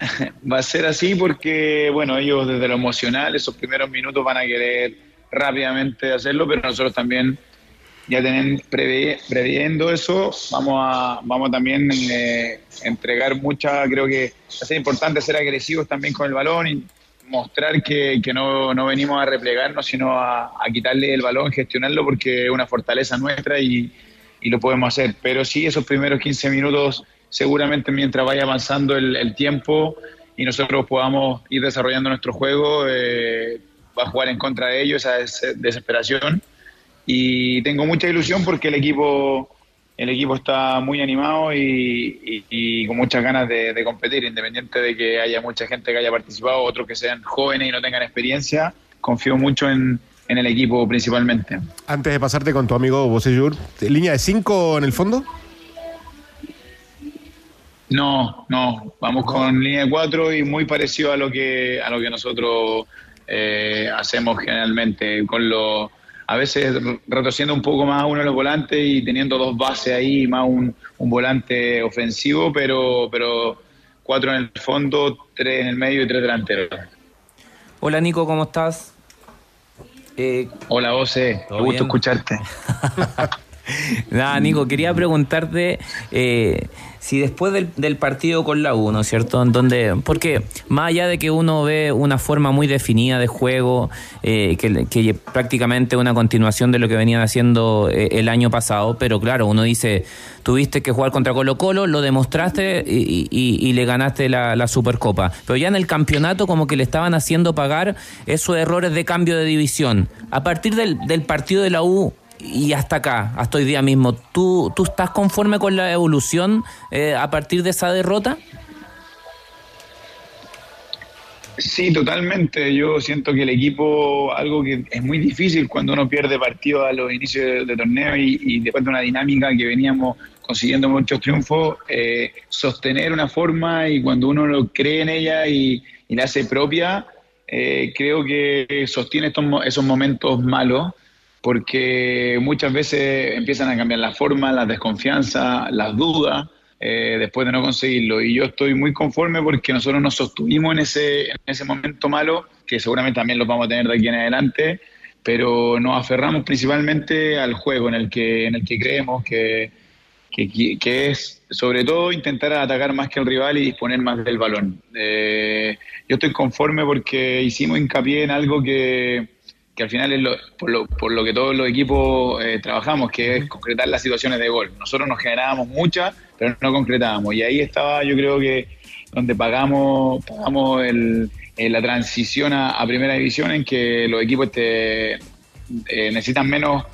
<laughs> va a ser así porque, bueno, ellos desde lo emocional, esos primeros minutos van a querer rápidamente hacerlo, pero nosotros también ya tienen, previ- previendo eso, vamos a vamos también eh, entregar mucha, creo que va a ser importante ser agresivos también con el balón y mostrar que, que no, no venimos a replegarnos, sino a, a quitarle el balón, gestionarlo, porque es una fortaleza nuestra y, y lo podemos hacer. Pero sí, esos primeros 15 minutos, seguramente mientras vaya avanzando el, el tiempo y nosotros podamos ir desarrollando nuestro juego, eh, va a jugar en contra de ellos esa des- desesperación. Y tengo mucha ilusión porque el equipo, el equipo está muy animado y, y- y con muchas ganas de, de competir, independiente de que haya mucha gente que haya participado, otros que sean jóvenes y no tengan experiencia. Confío mucho en, en el equipo principalmente. Antes de pasarte con tu amigo Bosellur, ¿línea de 5 en el fondo? No, no, vamos con línea de cuatro y muy parecido a lo que a lo que nosotros eh, hacemos generalmente, con lo a veces r- retorciendo un poco más a uno de los volantes y teniendo dos bases ahí, más un, un volante ofensivo, pero pero cuatro en el fondo, tres en el medio y tres delanteros. Hola Nico, ¿cómo estás? Eh, Hola, Ose, qué ¿Todo gusto bien? escucharte. <laughs> Nada, Nico, quería preguntarte eh, si después del, del partido con la U, ¿no es cierto? En porque más allá de que uno ve una forma muy definida de juego, eh, que, que prácticamente una continuación de lo que venían haciendo eh, el año pasado, pero claro, uno dice, tuviste que jugar contra Colo Colo, lo demostraste y, y- y le ganaste la, la Supercopa. Pero ya en el campeonato como que le estaban haciendo pagar esos errores de cambio de división. A partir del, del partido de la U, y hasta acá, hasta hoy día mismo, ¿tú, tú estás conforme con la evolución eh, a partir de esa derrota? Sí, totalmente. Yo siento que el equipo, algo que es muy difícil cuando uno pierde partidos a los inicios de, de torneo y, y después de una dinámica que veníamos consiguiendo muchos triunfos, eh, sostener una forma y cuando uno lo cree en ella y, la hace propia, eh, creo que sostiene estos, esos momentos malos porque muchas veces empiezan a cambiar la forma, la desconfianza, las dudas eh, después de no conseguirlo. Y yo estoy muy conforme porque nosotros nos sostuvimos en ese, en ese momento malo, que seguramente también lo vamos a tener de aquí en adelante, pero nos aferramos principalmente al juego en el que, en el que creemos que, que, que es sobre todo intentar atacar más que el rival y disponer más del balón. Eh, yo estoy conforme porque hicimos hincapié en algo que, que al final es lo- por, lo, por lo que todos los equipos eh, trabajamos, que es concretar las situaciones de gol. Nosotros nos generábamos muchas, pero no concretábamos. Y ahí estaba, yo creo que donde pagamos, pagamos el, eh, la transición a, primera división, en que los equipos te, eh, necesitan menos,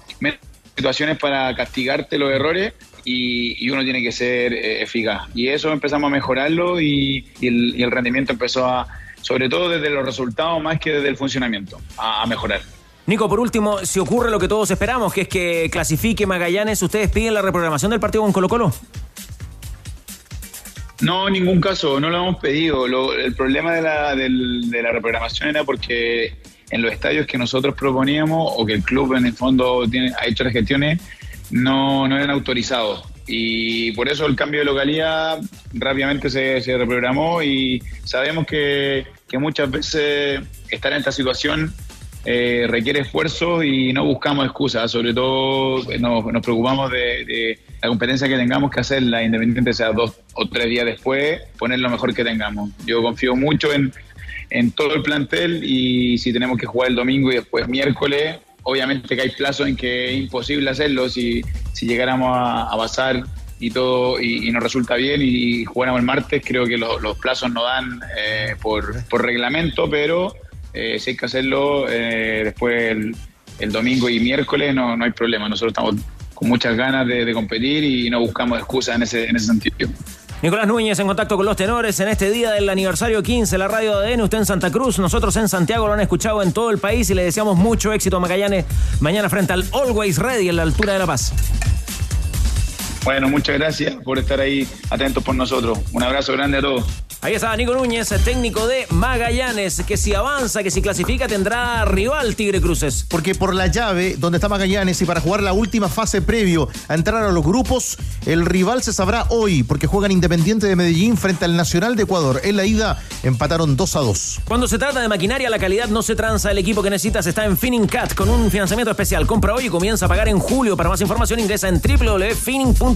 situaciones para castigarte los errores y, y uno tiene que ser eh, eficaz. Y eso empezamos a mejorarlo y, y el, y el rendimiento empezó a, sobre todo desde los resultados más que desde el funcionamiento, a, a mejorar. Nico, por último, si ocurre lo que todos esperamos, que es que clasifique Magallanes, ¿ustedes piden la reprogramación del partido con Colo Colo? No, en ningún caso, no lo hemos pedido. Lo- el problema de la, del- de la reprogramación era porque en los estadios que nosotros proponíamos o que el club en el fondo tiene, ha hecho las gestiones, no, no eran autorizados. Y por eso el cambio de localidad rápidamente se, se reprogramó y sabemos que, muchas veces estar en esta situación eh, requiere esfuerzo y no buscamos excusas, sobre todo eh, nos, preocupamos de, la competencia que tengamos que hacerla, independiente sea dos o tres días después, poner lo mejor que tengamos. Yo confío mucho en, en todo el plantel y si tenemos que jugar el domingo y después miércoles, obviamente que hay plazos en que es imposible hacerlo si, si llegáramos a, a y todo y, nos resulta bien y jugáramos el martes, creo que lo- los plazos no dan eh, por, por reglamento, pero eh, si hay que hacerlo eh, después el, domingo y miércoles no, no hay problema. Nosotros estamos con muchas ganas de, competir y no buscamos excusas en ese, en ese sentido. Nicolás Núñez en contacto con los tenores en este día del aniversario 15 de la radio ADN, usted en Santa Cruz, nosotros en Santiago lo han escuchado en todo el país y le deseamos mucho éxito a Magallanes mañana frente al Always Ready en la altura de La Paz. Bueno, muchas gracias por estar ahí atentos por nosotros. Un abrazo grande a todos. Ahí está Nico Núñez, técnico de Magallanes, que si avanza, que si clasifica tendrá rival Tigre Cruces. Porque por la llave donde está Magallanes y para jugar la última fase previo a entrar a los grupos, el rival se sabrá hoy porque juegan Independiente de Medellín frente al Nacional de Ecuador. En la ida empataron 2 a 2. Cuando se trata de maquinaria, la calidad no se tranza. El equipo que necesitas está en Finning Cat con un financiamiento especial. Compra hoy y comienza a pagar en julio. Para más información ingresa en www.finning.com.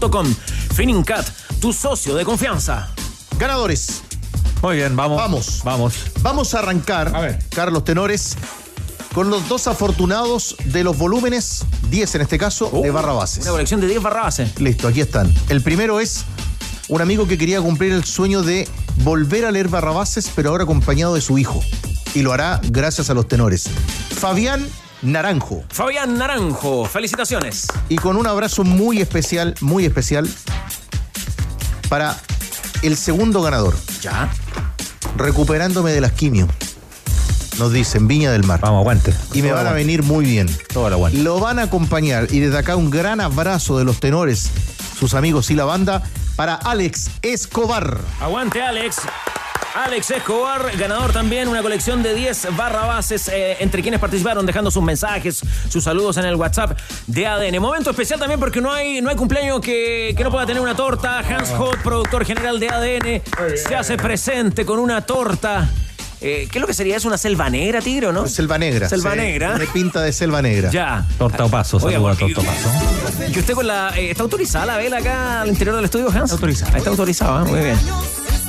Finning Cat, tu socio de confianza. Ganadores. Muy bien, vamos. Vamos. Vamos. Vamos a arrancar, Carlos Tenores, con los dos afortunados de los volúmenes, 10 en este caso, de Barrabases. Una colección de 10 barrabases. Listo, aquí están. El primero es un amigo que quería cumplir el sueño de volver a leer Barrabases, pero ahora acompañado de su hijo. Y lo hará gracias a los tenores. Fabián Naranjo. Fabián Naranjo, felicitaciones. Y con un abrazo muy especial, muy especial, para el segundo ganador. Ya. Recuperándome de las quimio. Nos dicen Viña del Mar. Vamos, aguante. Y me Todo van a venir muy bien. Todo el aguante. Lo van a acompañar y desde acá un gran abrazo de los tenores, sus amigos y la banda para Alex Escobar. Aguante, Alex. Alex Escobar, ganador también, una colección de 10 barrabases eh, entre quienes participaron, dejando sus mensajes, sus saludos en el WhatsApp de ADN. Momento especial también porque no hay, no hay cumpleaños que, que no pueda tener una torta. Hans Hot, productor general de ADN, se hace presente con una torta. Eh, ¿Qué es lo que sería? ¿Es una selva negra, Tigre, o no? Selva negra. Selva sí. negra. Me pinta de selva negra. Ya. Torta o paso, Oiga, saluda a Torta o paso. ¿Y usted con la. eh, ¿Está autorizada la vela acá al interior del estudio, Hans? Autorizada. Está autorizada, muy bien.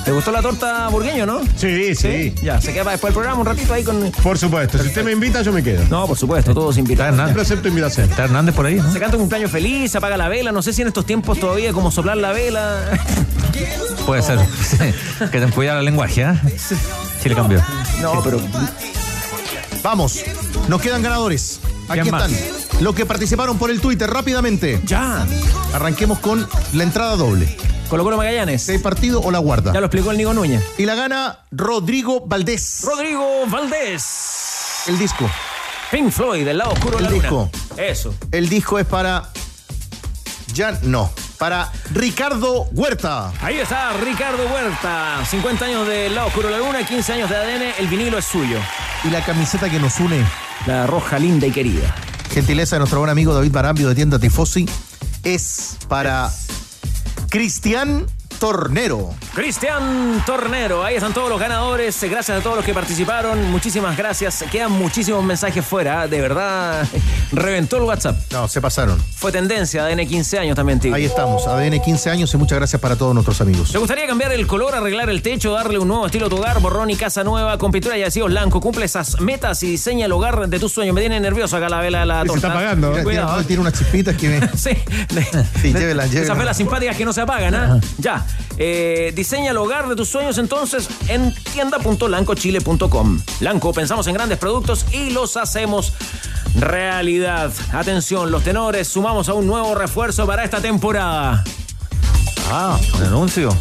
¿Te gustó la torta burgueño, no? Sí, sí. Ya, se queda para después del programa un ratito ahí con. Por supuesto, si usted me invita, yo me quedo. No, por supuesto, todos invitados. Siempre acepto invitación. Está Hernández por ahí, ¿no? Se canta un cumpleaños feliz, se apaga la vela. No sé si en estos tiempos todavía como soplar la vela. <laughs> Puede ser. que ten cuidado el lenguaje, ¿eh? Chile cambió. No, pero. Vamos, nos quedan ganadores. Aquí ¿Quién más? están. Los que participaron por el Twitter, rápidamente. Ya. Arranquemos con la entrada doble. Colo Colo Magallanes. ¿El partido o la guarda? Ya lo explicó el Nico Núñez. Y la gana Rodrigo Valdés. Rodrigo Valdés. El disco. Pink Floyd, del lado oscuro de la El luna. disco. Eso. El disco es para. Ya no. Para Ricardo Huerta. Ahí está Ricardo Huerta. 50 años del lado oscuro de la luna, 15 años de ADN. El vinilo es suyo. Y la camiseta que nos une. La roja linda y querida. Gentileza de nuestro buen amigo David Barambio de Tienda Tifosi. Es para Cristian Tornero. Cristian Tornero, ahí están todos los ganadores. Gracias a todos los que participaron. Muchísimas gracias. Quedan muchísimos mensajes fuera. De verdad, <laughs> reventó el WhatsApp. No, se pasaron. Fue tendencia ADN 15 años también, tío. Ahí estamos, ADN 15 años y muchas gracias para todos nuestros amigos. ¿Te gustaría cambiar el color, arreglar el techo, darle un nuevo estilo a tu hogar, borrón y casa nueva con pintura y adhesivos blanco? Cumple esas metas y diseña el hogar de tus sueños. Me tiene nervioso acá la vela de la Se torta. está apagando. Mira, Cuidado. tiene, tiene unas chispitas que <laughs> me. Sí, Sí, llévela, Esas llévela. velas simpáticas que no se apagan, ¿ah? Ya. Eh, diseña el hogar de tus sueños entonces en tienda.lancochile.com. Lanco, pensamos en grandes productos y los hacemos realidad. Atención, los tenores, sumamos a un nuevo refuerzo para esta temporada. Ah, un anuncio.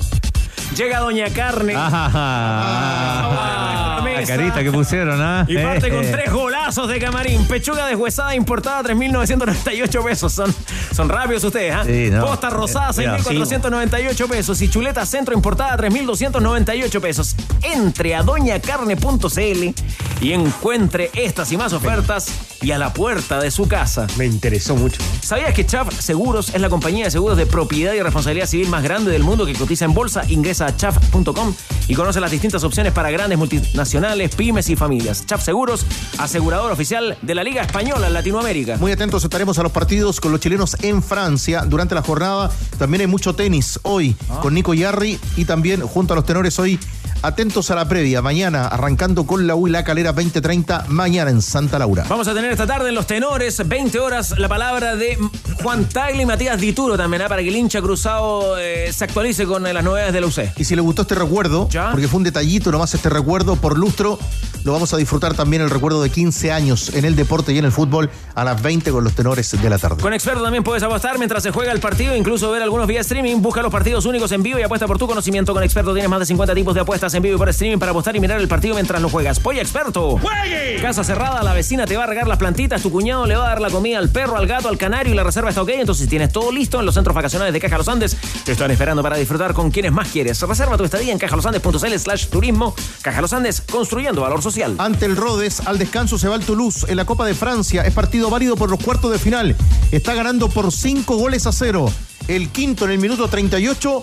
Llega Doña Carne. Ah, la carita que pusieron, ¿ah? Y parte Eh, con eh. tres golazos de camarín. Pechuga deshuesada importada, 3.998 pesos. Son, son rápidos ustedes, ¿ah? Sí, no. Posta rosada, Mira, 6.498 pesos. Y chuleta centro importada, 3.298 pesos. Entre a doñacarne.cl y encuentre estas y más ofertas y a la puerta de su casa. Me interesó mucho. ¿Sabías que Chaf Seguros es la compañía de seguros de propiedad y responsabilidad civil más grande del mundo que cotiza en bolsa? Ingresa a chaf.com y conoce las distintas opciones para grandes multinacionales, pymes y familias. Chaf Seguros, asegurador oficial de la Liga Española en Latinoamérica. Muy atentos estaremos a los partidos con los chilenos en Francia durante la jornada. También hay mucho tenis hoy Ah. con Nico Yarri y también junto a los tenores hoy. Atentos a la previa. Mañana arrancando con la U y la calera 2030. Mañana en Santa Laura. Vamos a tener esta tarde en los tenores, 20 horas, la palabra de Juan Tagle y Matías Dituro también, ¿ah? para que el hincha cruzado eh, se actualice con eh, las novedades de la UC. Y si le gustó este recuerdo, porque fue un detallito nomás este recuerdo por lustro, lo vamos a disfrutar también el recuerdo de 15 años en el deporte y en el fútbol a las 20 con los tenores de la tarde. Con Experto también puedes apostar mientras se juega el partido, incluso ver algunos vía streaming. Busca los partidos únicos en vivo y apuesta por tu conocimiento. Con Experto tienes más de 50 tipos de apuestas en vivo y por streaming para apostar y mirar el partido mientras lo juegas. Polla Experto. ¡Juegue! Casa cerrada, la vecina te va a regar las plantitas, tu cuñado le va a dar la comida al perro, al gato, al canario y la reserva está ok. Entonces tienes todo listo en los centros vacacionales de Caja Los Andes. Te están esperando para disfrutar con quienes más quieres. Reserva tu estadía en cajalosandes.cl slash turismo. Caja Los Andes, construyendo valor social. Ante el Rodes, al descanso se va el Toulouse en la Copa de Francia. Es partido válido por los cuartos de final. Está ganando por 5 goles a 0. El quinto en el minuto 38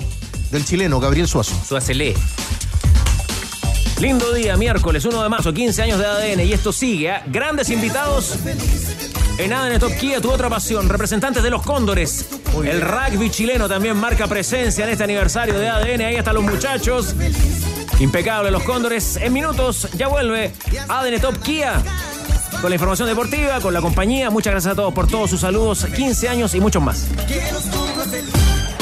del chileno Gabriel Suazo. Suacelé. Lindo día, miércoles 1 de marzo, 15 años de ADN y esto sigue. Grandes invitados en ADN Top Kia, tu otra pasión. Representantes de los Cóndores. El rugby chileno también marca presencia en este aniversario de ADN. Ahí están los muchachos. Impecable los Cóndores. En minutos ya vuelve ADN Top Kia. Con la información deportiva, con la compañía. Muchas gracias a todos por todos sus saludos. 15 años y muchos más.